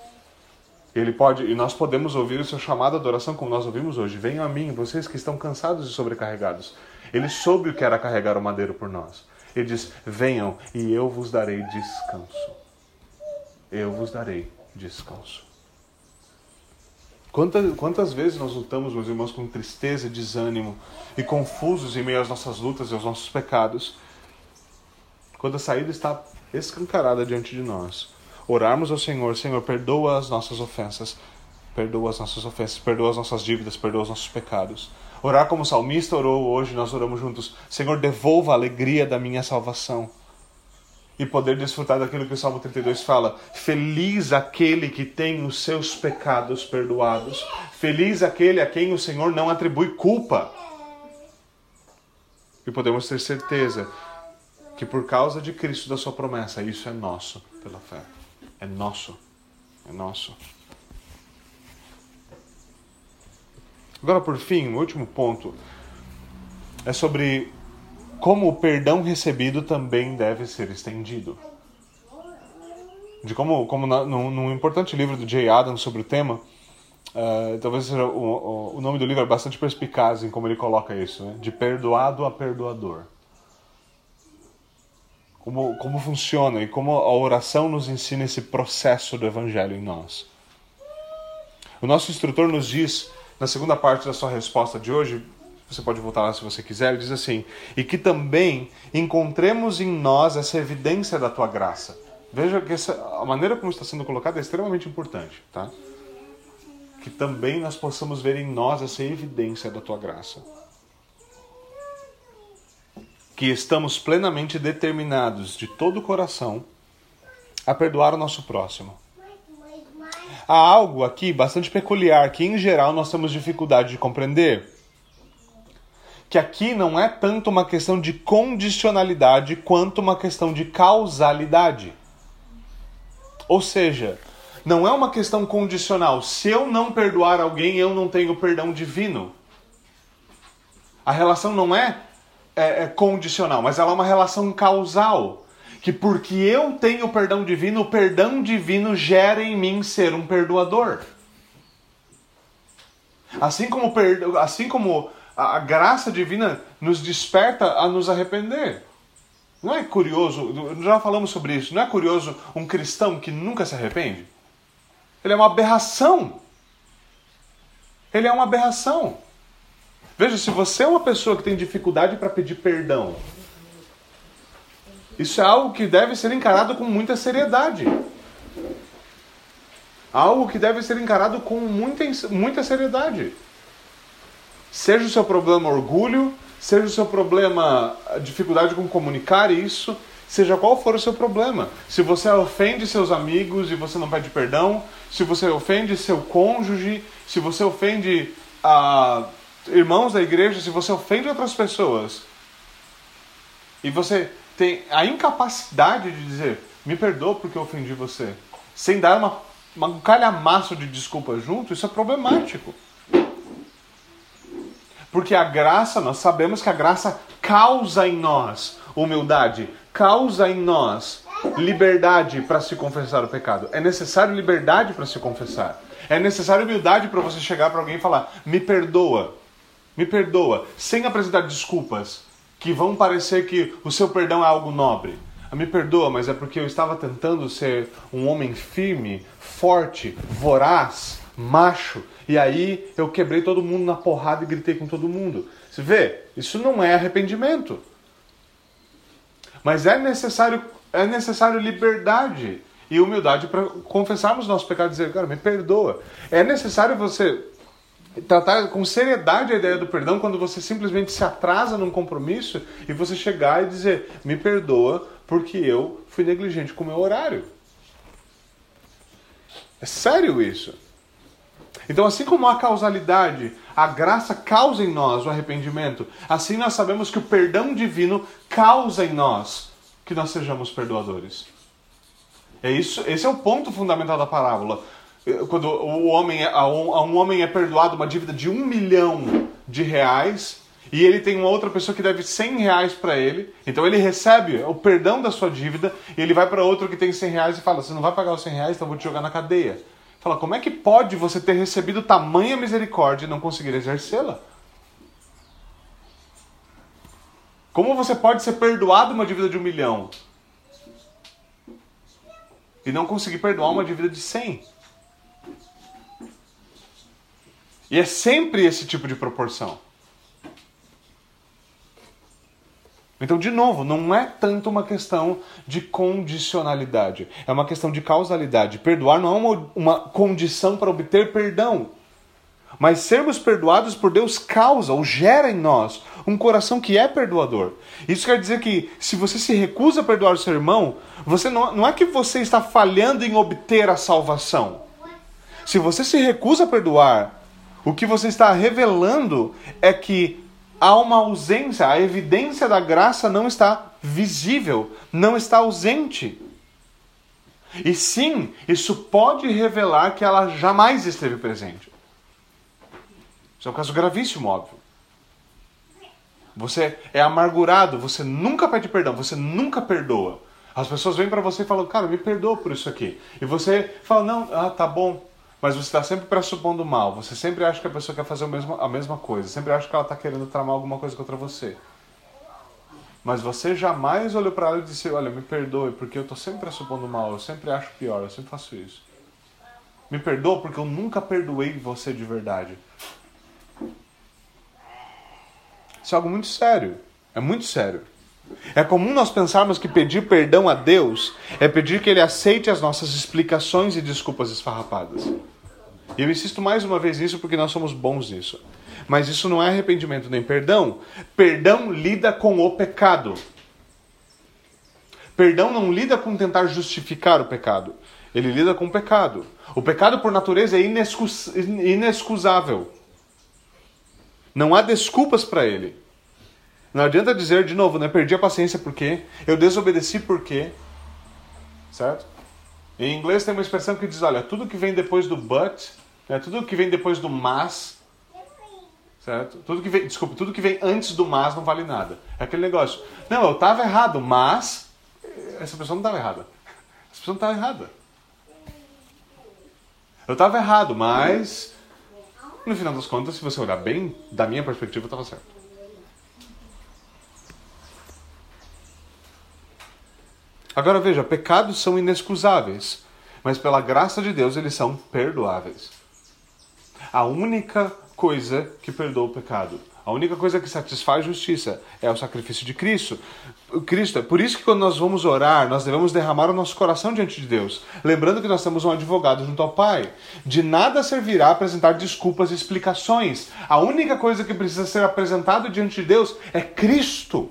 Speaker 1: Ele pode, e nós podemos ouvir o seu chamado à adoração como nós ouvimos hoje. Venham a mim, vocês que estão cansados e sobrecarregados. Ele soube o que era carregar o madeiro por nós. Ele diz: Venham e eu vos darei descanso eu vos darei descanso. Quantas, quantas vezes nós lutamos, meus irmãos, com tristeza desânimo e confusos em meio às nossas lutas e aos nossos pecados, quando a saída está escancarada diante de nós. Orarmos ao Senhor, Senhor, perdoa as nossas ofensas, perdoa as nossas ofensas, perdoa as nossas dívidas, perdoa os nossos pecados. Orar como o salmista orou hoje, nós oramos juntos, Senhor, devolva a alegria da minha salvação e poder desfrutar daquilo que o Salmo 32 fala. Feliz aquele que tem os seus pecados perdoados. Feliz aquele a quem o Senhor não atribui culpa. E podemos ter certeza que por causa de Cristo, da sua promessa, isso é nosso pela fé. É nosso. É nosso. Agora, por fim, o último ponto é sobre como o perdão recebido também deve ser estendido. De como, como na, num, num, importante livro do Jay Adams sobre o tema, uh, talvez seja o, o, nome do livro é bastante perspicaz em como ele coloca isso, né? de perdoado a perdoador. como, como funciona e como a oração nos ensina esse processo do Evangelho em nós. O nosso instrutor nos diz, na segunda parte da sua resposta de hoje, você pode voltar lá se você quiser, ele diz assim: e que também encontremos em nós essa evidência da tua graça. Veja que essa, a maneira como está sendo colocada é extremamente importante, tá? Que também nós possamos ver em nós essa evidência da tua graça que estamos plenamente determinados de todo o coração a perdoar o nosso próximo. Há algo aqui bastante peculiar que, em geral, nós temos dificuldade de compreender. Que aqui não é tanto uma questão de condicionalidade quanto uma questão de causalidade. Ou seja, não é uma questão condicional. Se eu não perdoar alguém, eu não tenho perdão divino. A relação não é é, é condicional, mas ela é uma relação causal. Que porque eu tenho perdão divino, o perdão divino gera em mim ser um perdoador. Assim como, assim como a graça divina nos desperta a nos arrepender. Não é curioso, já falamos sobre isso, não é curioso um cristão que nunca se arrepende? Ele é uma aberração. Ele é uma aberração. Veja, se você é uma pessoa que tem dificuldade para pedir perdão, isso é algo que deve ser encarado com muita seriedade. Algo que deve ser encarado com muita, muita seriedade. Seja o seu problema orgulho, seja o seu problema dificuldade com comunicar isso, seja qual for o seu problema. Se você ofende seus amigos e você não pede perdão, se você ofende seu cônjuge, se você ofende a irmãos da igreja, se você ofende outras pessoas e você tem a incapacidade de dizer me perdoa porque eu ofendi você, sem dar uma, uma, um calhamaço de desculpa junto, isso é problemático. Porque a graça, nós sabemos que a graça causa em nós humildade, causa em nós liberdade para se confessar o pecado. É necessário liberdade para se confessar. É necessário humildade para você chegar para alguém e falar: me perdoa me perdoa, sem apresentar desculpas que vão parecer que o seu perdão é algo nobre. Me perdoa, mas é porque eu estava tentando ser um homem firme, forte, voraz, macho, e aí eu quebrei todo mundo na porrada e gritei com todo mundo. Você vê? Isso não é arrependimento. Mas é necessário, é necessário liberdade e humildade para confessarmos nossos pecados e dizer, cara, me perdoa. É necessário você tratar com seriedade a ideia do perdão quando você simplesmente se atrasa num compromisso e você chegar e dizer: me perdoa porque eu fui negligente com o meu horário. É sério isso. Então, assim como a causalidade, a graça causa em nós o arrependimento, assim nós sabemos que o perdão divino causa em nós que nós sejamos perdoadores. É isso, esse é o ponto fundamental da parábola quando o homem, um, a um homem é perdoado uma dívida de um milhão de reais e ele tem uma outra pessoa que deve 100 reais para ele, então ele recebe o perdão da sua dívida e ele vai para outro que tem 100 reais e fala: Você não vai pagar os 100 reais, então eu vou te jogar na cadeia. Fala: Como é que pode você ter recebido tamanha misericórdia e não conseguir exercê-la? Como você pode ser perdoado uma dívida de um milhão e não conseguir perdoar uma dívida de 100? E é sempre esse tipo de proporção. Então, de novo, não é tanto uma questão de condicionalidade, é uma questão de causalidade. Perdoar não é uma, uma condição para obter perdão, mas sermos perdoados por Deus causa ou gera em nós um coração que é perdoador. Isso quer dizer que se você se recusa a perdoar o seu irmão, você não, não é que você está falhando em obter a salvação. Se você se recusa a perdoar o que você está revelando é que há uma ausência, a evidência da graça não está visível, não está ausente. E sim, isso pode revelar que ela jamais esteve presente. Isso é um caso gravíssimo, óbvio. Você é amargurado, você nunca pede perdão, você nunca perdoa. As pessoas vêm para você e falam, cara, me perdoa por isso aqui. E você fala, não, ah, tá bom, mas você está sempre pressupondo mal. Você sempre acha que a pessoa quer fazer a mesma, a mesma coisa. Sempre acha que ela está querendo tramar alguma coisa contra você. Mas você jamais olhou para ela e disse: Olha, me perdoe, porque eu estou sempre supondo mal, eu sempre acho pior, eu sempre faço isso. Me perdoa porque eu nunca perdoei você de verdade. Isso é algo muito sério. É muito sério. É comum nós pensarmos que pedir perdão a Deus é pedir que Ele aceite as nossas explicações e desculpas esfarrapadas. Eu insisto mais uma vez nisso porque nós somos bons nisso. Mas isso não é arrependimento nem perdão. Perdão lida com o pecado. Perdão não lida com tentar justificar o pecado. Ele lida com o pecado. O pecado, por natureza, é inexcus inexcusável. Não há desculpas para ele. Não adianta dizer de novo, né? Perdi a paciência porque eu desobedeci porque, certo? Em inglês tem uma expressão que diz, olha, tudo que vem depois do but, né? tudo que vem depois do mas, certo? Tudo que vem, desculpa, tudo que vem antes do mas não vale nada. É aquele negócio. Não, eu estava errado, mas essa pessoa não estava errada. Essa pessoa não estava errada. Eu estava errado, mas no final das contas, se você olhar bem, da minha perspectiva, estava certo. Agora veja, pecados são inexcusáveis, mas pela graça de Deus eles são perdoáveis. A única coisa que perdoa o pecado, a única coisa que satisfaz justiça é o sacrifício de Cristo. Cristo. É por isso que quando nós vamos orar, nós devemos derramar o nosso coração diante de Deus, lembrando que nós temos um advogado junto ao Pai. De nada servirá apresentar desculpas e explicações. A única coisa que precisa ser apresentado diante de Deus é Cristo.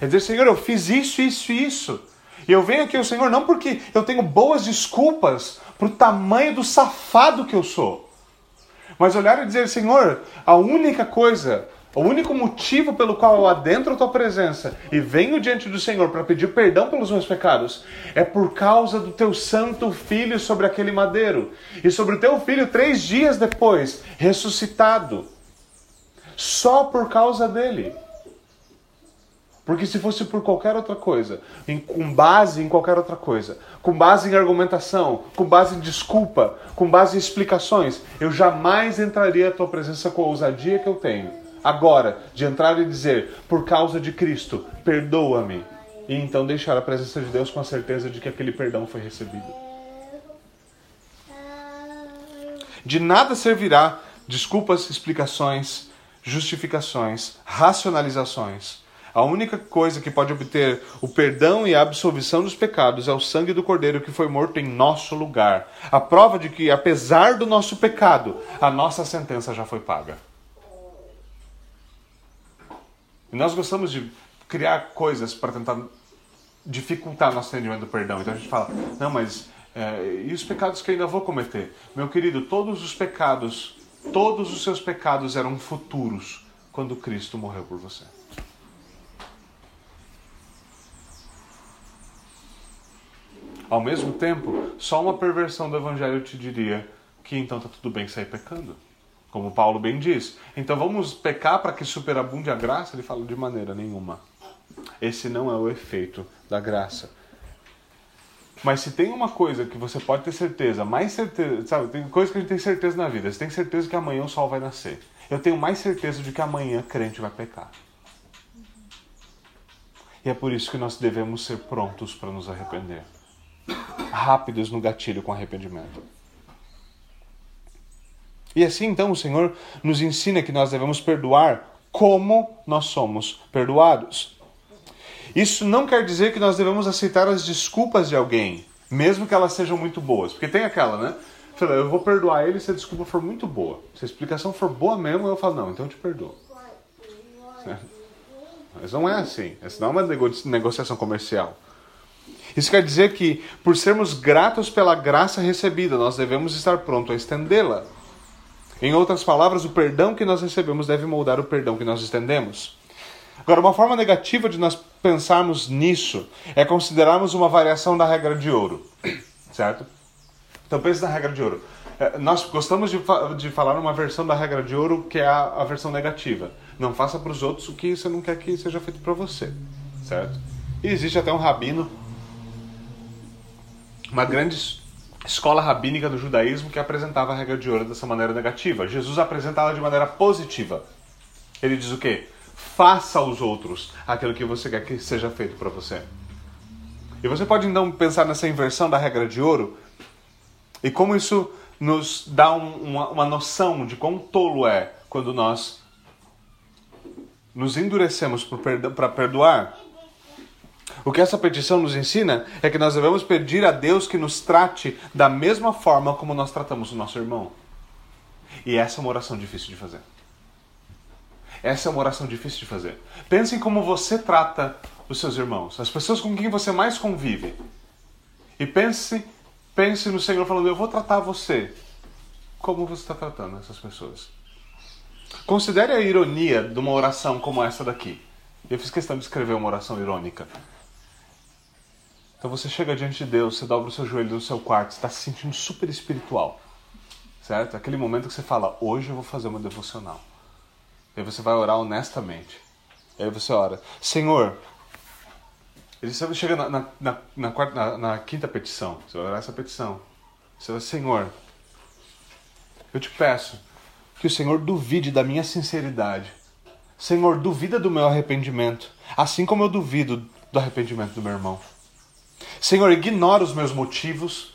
Speaker 1: É dizer, Senhor, eu fiz isso, isso e isso. E eu venho aqui ao Senhor não porque eu tenho boas desculpas para o tamanho do safado que eu sou. Mas olhar e dizer, Senhor, a única coisa, o único motivo pelo qual eu adentro a tua presença e venho diante do Senhor para pedir perdão pelos meus pecados é por causa do teu santo filho sobre aquele madeiro e sobre o teu filho três dias depois, ressuscitado. Só por causa dele. Porque se fosse por qualquer outra coisa, em, com base em qualquer outra coisa, com base em argumentação, com base em desculpa, com base em explicações, eu jamais entraria à tua presença com a ousadia que eu tenho. Agora, de entrar e dizer, por causa de Cristo, perdoa-me. E então deixar a presença de Deus com a certeza de que aquele perdão foi recebido. De nada servirá desculpas, explicações, justificações, racionalizações a única coisa que pode obter o perdão e a absolvição dos pecados é o sangue do Cordeiro que foi morto em nosso lugar. A prova de que, apesar do nosso pecado, a nossa sentença já foi paga. E nós gostamos de criar coisas para tentar dificultar nosso entendimento do perdão. Então a gente fala, não, mas é, e os pecados que ainda vou cometer? Meu querido, todos os pecados, todos os seus pecados eram futuros quando Cristo morreu por você. Ao mesmo tempo, só uma perversão do evangelho te diria que então está tudo bem sair pecando. Como Paulo bem diz. Então vamos pecar para que superabunde a graça? Ele fala de maneira nenhuma. Esse não é o efeito da graça. Mas se tem uma coisa que você pode ter certeza, mais certeza, sabe, tem coisa que a gente tem certeza na vida. Você tem certeza que amanhã o sol vai nascer. Eu tenho mais certeza de que amanhã crente vai pecar. E é por isso que nós devemos ser prontos para nos arrepender rápidos no gatilho com arrependimento. E assim então o Senhor nos ensina que nós devemos perdoar como nós somos perdoados. Isso não quer dizer que nós devemos aceitar as desculpas de alguém, mesmo que elas sejam muito boas. Porque tem aquela, né? Eu vou perdoar ele se a desculpa for muito boa. Se a explicação for boa mesmo, eu falo, não, então eu te perdoo. Mas não é assim. Essa não é uma negociação comercial. Isso quer dizer que, por sermos gratos pela graça recebida, nós devemos estar prontos a estendê-la. Em outras palavras, o perdão que nós recebemos deve moldar o perdão que nós estendemos. Agora, uma forma negativa de nós pensarmos nisso é considerarmos uma variação da regra de ouro, certo? Então pense na regra de ouro. É, nós gostamos de, de falar uma versão da regra de ouro que é a, a versão negativa. Não faça para os outros o que você não quer que seja feito para você, certo? E existe até um rabino uma grande escola rabínica do judaísmo que apresentava a regra de ouro dessa maneira negativa. Jesus apresenta ela de maneira positiva. Ele diz o quê? faça aos outros aquilo que você quer que seja feito para você. E você pode então pensar nessa inversão da regra de ouro e como isso nos dá um, uma, uma noção de quão tolo é quando nós nos endurecemos para perdoar. O que essa petição nos ensina é que nós devemos pedir a Deus que nos trate da mesma forma como nós tratamos o nosso irmão. E essa é uma oração difícil de fazer. Essa é uma oração difícil de fazer. Pense em como você trata os seus irmãos, as pessoas com quem você mais convive. E pense, pense no Senhor falando: Eu vou tratar você. Como você está tratando essas pessoas? Considere a ironia de uma oração como essa daqui. Eu fiz questão de escrever uma oração irônica. Então você chega diante de Deus, você dobra o seu joelho no seu quarto, está se sentindo super espiritual. Certo? Aquele momento que você fala, hoje eu vou fazer uma devocional. E aí você vai orar honestamente. E aí você ora, Senhor, ele chega na, na, na, na, quarta, na, na quinta petição, você vai orar essa petição. Você vai, Senhor, eu te peço que o Senhor duvide da minha sinceridade. Senhor, duvida do meu arrependimento, assim como eu duvido do arrependimento do meu irmão. Senhor, ignora os meus motivos,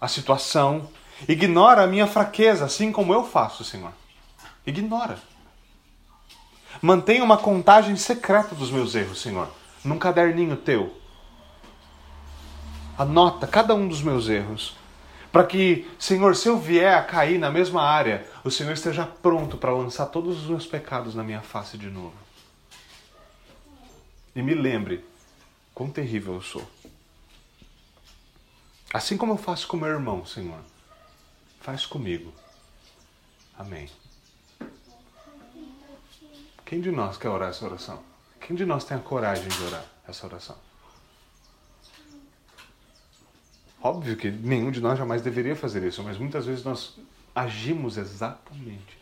Speaker 1: a situação, ignora a minha fraqueza, assim como eu faço, Senhor. Ignora. Mantenha uma contagem secreta dos meus erros, Senhor, num caderninho teu. Anota cada um dos meus erros, para que, Senhor, se eu vier a cair na mesma área, o Senhor esteja pronto para lançar todos os meus pecados na minha face de novo. E me lembre quão terrível eu sou. Assim como eu faço com meu irmão, Senhor, faz comigo. Amém. Quem de nós quer orar essa oração? Quem de nós tem a coragem de orar essa oração? Óbvio que nenhum de nós jamais deveria fazer isso, mas muitas vezes nós agimos exatamente.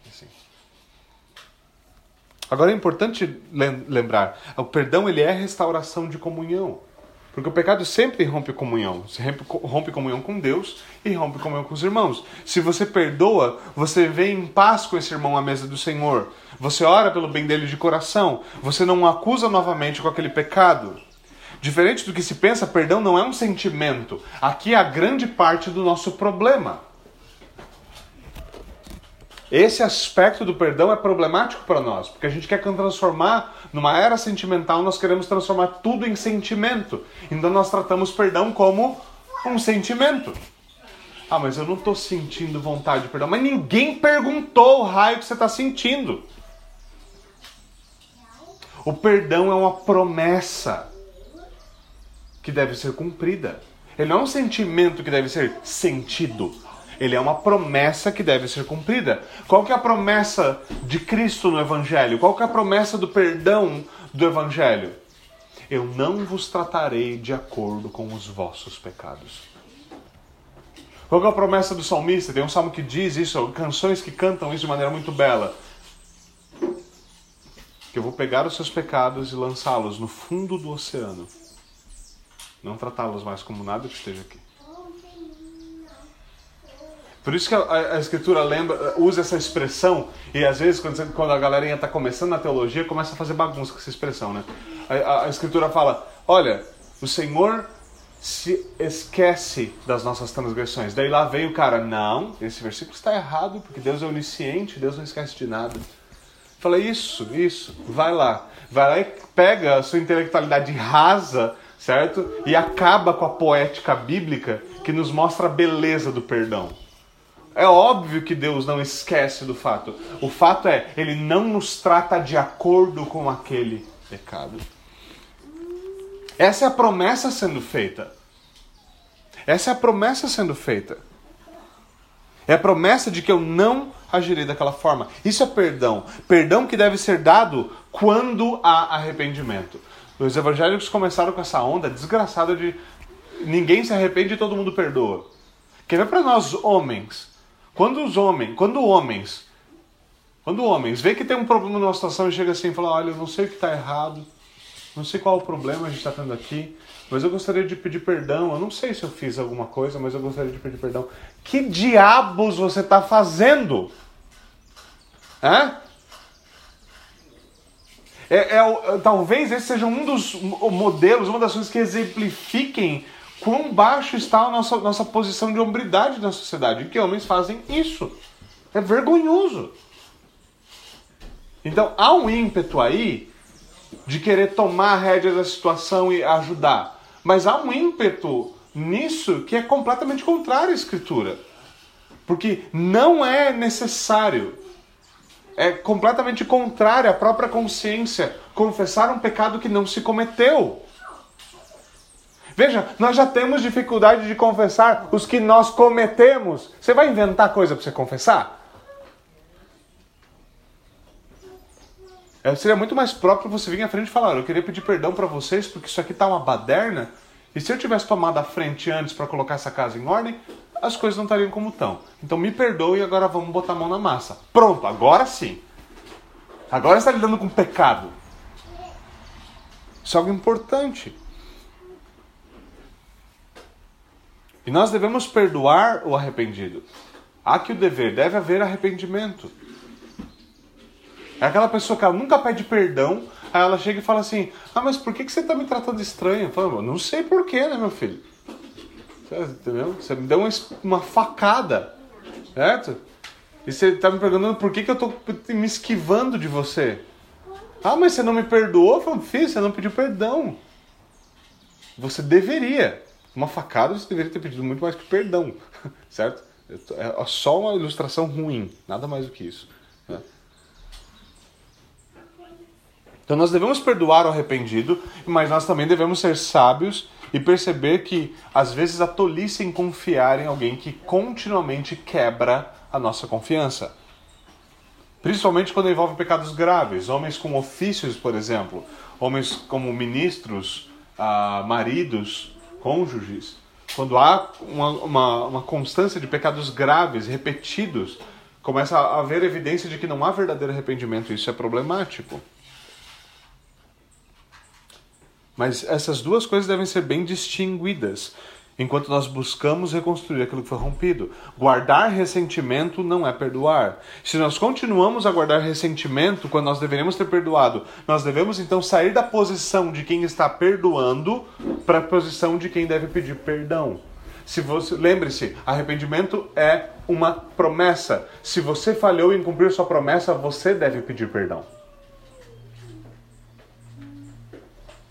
Speaker 1: Agora é importante lembrar, o perdão ele é restauração de comunhão. Porque o pecado sempre rompe comunhão. Você rompe comunhão com Deus e rompe comunhão com os irmãos. Se você perdoa, você vem em paz com esse irmão à mesa do Senhor. Você ora pelo bem dele de coração. Você não o acusa novamente com aquele pecado. Diferente do que se pensa, perdão não é um sentimento. Aqui é a grande parte do nosso problema. Esse aspecto do perdão é problemático para nós, porque a gente quer transformar numa era sentimental, nós queremos transformar tudo em sentimento. Então nós tratamos perdão como um sentimento. Ah, mas eu não estou sentindo vontade de perdão. Mas ninguém perguntou o raio que você está sentindo. O perdão é uma promessa que deve ser cumprida. Ele não é um sentimento que deve ser sentido. Ele é uma promessa que deve ser cumprida. Qual que é a promessa de Cristo no Evangelho? Qual que é a promessa do perdão do Evangelho? Eu não vos tratarei de acordo com os vossos pecados. Qual que é a promessa do salmista? Tem um salmo que diz isso, canções que cantam isso de maneira muito bela. Que eu vou pegar os seus pecados e lançá-los no fundo do oceano. Não tratá-los mais como nada que esteja aqui. Por isso que a, a, Escritura lembra, usa essa expressão, e às vezes, quando, quando a galerinha está começando na teologia, começa a fazer bagunça com essa expressão, né? A, a, Escritura fala: olha, o Senhor se esquece das nossas transgressões. Daí lá veio o cara: não, esse versículo está errado, porque Deus é onisciente, Deus não esquece de nada. Fala: isso, isso, vai lá. Vai lá e pega a sua intelectualidade rasa, certo? E acaba com a poética bíblica que nos mostra a beleza do perdão. É óbvio que Deus não esquece do fato. O fato é, ele não nos trata de acordo com aquele pecado. Essa é a promessa sendo feita. Essa é a promessa sendo feita. É a promessa de que eu não agirei daquela forma. Isso é perdão. Perdão que deve ser dado quando há arrependimento. Os evangélicos começaram com essa onda desgraçada de ninguém se arrepende e todo mundo perdoa. Quer ver para nós homens? Quando os homens, quando homens, quando homens vê que tem um problema numa situação e chega assim e fala, olha, eu não sei o que está errado, não sei qual o problema a gente está tendo aqui, mas eu gostaria de pedir perdão. Eu não sei se eu fiz alguma coisa, mas eu gostaria de pedir perdão. Que diabos você está fazendo? Hã? É, é, talvez esse seja um dos modelos, uma das coisas que exemplifiquem quão baixo está a nossa, nossa posição de hombridade na sociedade. Que homens fazem isso. É vergonhoso. Então há um ímpeto aí de querer tomar a rédea da situação e ajudar. Mas há um ímpeto nisso que é completamente contrário à Escritura. Porque não é necessário. É completamente contrário à própria consciência confessar um pecado que não se cometeu. Veja, nós já temos dificuldade de confessar os que nós cometemos. Você vai inventar coisa para você confessar? É, seria muito mais próprio você vir à frente e falar: eu queria pedir perdão para vocês porque isso aqui tá uma baderna. E se eu tivesse tomado a frente antes para colocar essa casa em ordem, as coisas não estariam como estão. Então me perdoe e agora vamos botar a mão na massa. Pronto, agora sim. Agora está lidando com pecado. Isso é algo importante. E nós devemos perdoar o arrependido. Há que o dever, deve haver arrependimento. É aquela pessoa que ela nunca pede perdão, aí ela chega e fala assim: Ah, mas por que, que você está me tratando estranho? Eu falo, não sei porquê, né, meu filho? Entendeu? Você me deu uma, uma facada, certo? E você está me perguntando por que, que eu estou me esquivando de você. Ah, mas você não me perdoou? Eu falo, filho, você não pediu perdão. Você deveria. Uma facada você deveria ter pedido muito mais que perdão, certo? É só uma ilustração ruim, nada mais do que isso. Né? Então nós devemos perdoar o arrependido, mas nós também devemos ser sábios e perceber que às vezes a tolice em confiar em alguém que continuamente quebra a nossa confiança. Principalmente quando envolve pecados graves, homens com ofícios, por exemplo, homens como ministros, ah, maridos, cônjuges. Quando há uma, uma, uma constância de pecados graves, repetidos, começa a haver evidência de que não há verdadeiro arrependimento. Isso é problemático. Mas essas duas coisas devem ser bem distinguidas enquanto nós buscamos reconstruir aquilo que foi rompido. Guardar ressentimento não é perdoar. Se nós continuamos a guardar ressentimento quando nós deveríamos ter perdoado, nós devemos então sair da posição de quem está perdoando para a posição de quem deve pedir perdão. Se você lembre-se, arrependimento é uma promessa. Se você falhou em cumprir sua promessa, você deve pedir perdão.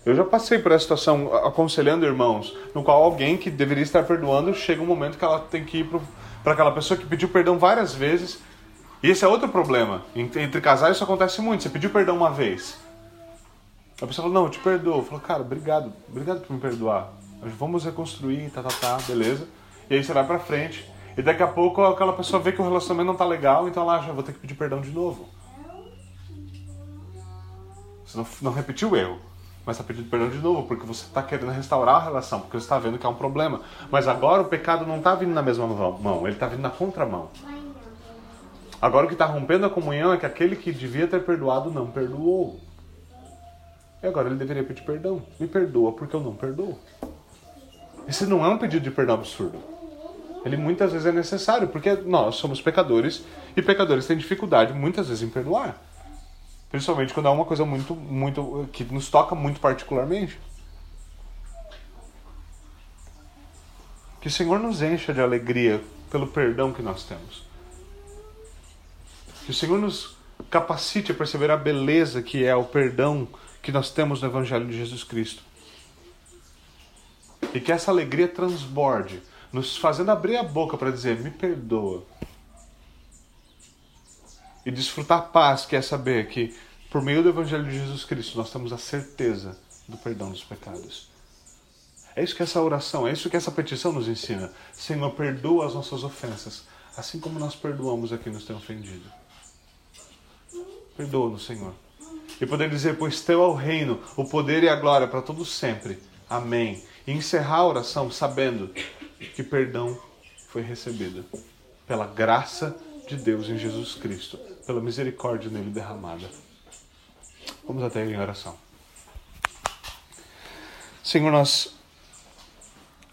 Speaker 1: Eu já passei por essa situação aconselhando irmãos, no qual alguém que deveria estar perdoando chega um momento que ela tem que ir para aquela pessoa que pediu perdão várias vezes. E esse é outro problema. Entre casais isso acontece muito. Você pediu perdão uma vez. A pessoa falou, não, eu te perdoo. Falou, cara, obrigado, obrigado por me perdoar. Vamos reconstruir, tá, tá, tá, beleza. E aí você vai pra frente. E daqui a pouco aquela pessoa vê que o relacionamento não tá legal, então ela acha, vou ter que pedir perdão de novo. Você não, não repetiu o erro mas está pedindo perdão de novo, porque você está querendo restaurar a relação, porque você está vendo que há um problema. Mas agora o pecado não está vindo na mesma mão, ele está vindo na contramão. Agora o que está rompendo a comunhão é que aquele que devia ter perdoado não perdoou. E agora ele deveria pedir perdão. Me perdoa porque eu não perdoo. Esse não é um pedido de perdão absurdo. Ele muitas vezes é necessário, porque nós somos pecadores e pecadores têm dificuldade muitas vezes em perdoar. Principalmente quando é uma coisa muito, muito que nos toca muito particularmente. Que o Senhor nos encha de alegria pelo perdão que nós temos. Que o Senhor nos capacite a perceber a beleza que é o perdão que nós temos no Evangelho de Jesus Cristo. E que essa alegria transborde, nos fazendo abrir a boca para dizer: Me perdoa e desfrutar a paz, que é saber que, por meio do Evangelho de Jesus Cristo, nós temos a certeza do perdão dos pecados. É isso que essa oração, é isso que essa petição nos ensina. Senhor, perdoa as nossas ofensas, assim como nós perdoamos a quem nos tem ofendido. Perdoa-nos, Senhor. E poder dizer, pois teu é o reino, o poder e a glória para todos sempre. Amém. E encerrar a oração sabendo que perdão foi recebido pela graça de Deus em Jesus Cristo pela misericórdia nele derramada. Vamos até ele em oração. Senhor, nós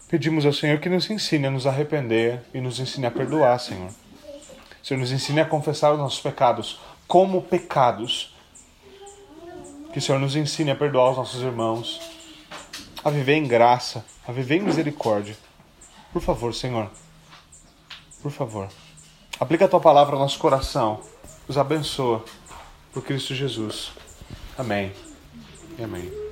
Speaker 1: pedimos ao Senhor que nos ensine a nos arrepender e nos ensine a perdoar, Senhor. Senhor, nos ensine a confessar os nossos pecados como pecados. Que o Senhor nos ensine a perdoar os nossos irmãos, a viver em graça, a viver em misericórdia. Por favor, Senhor. Por favor. Aplica a tua palavra ao nosso coração. Nos abençoa. Por Cristo Jesus. Amém. E amém.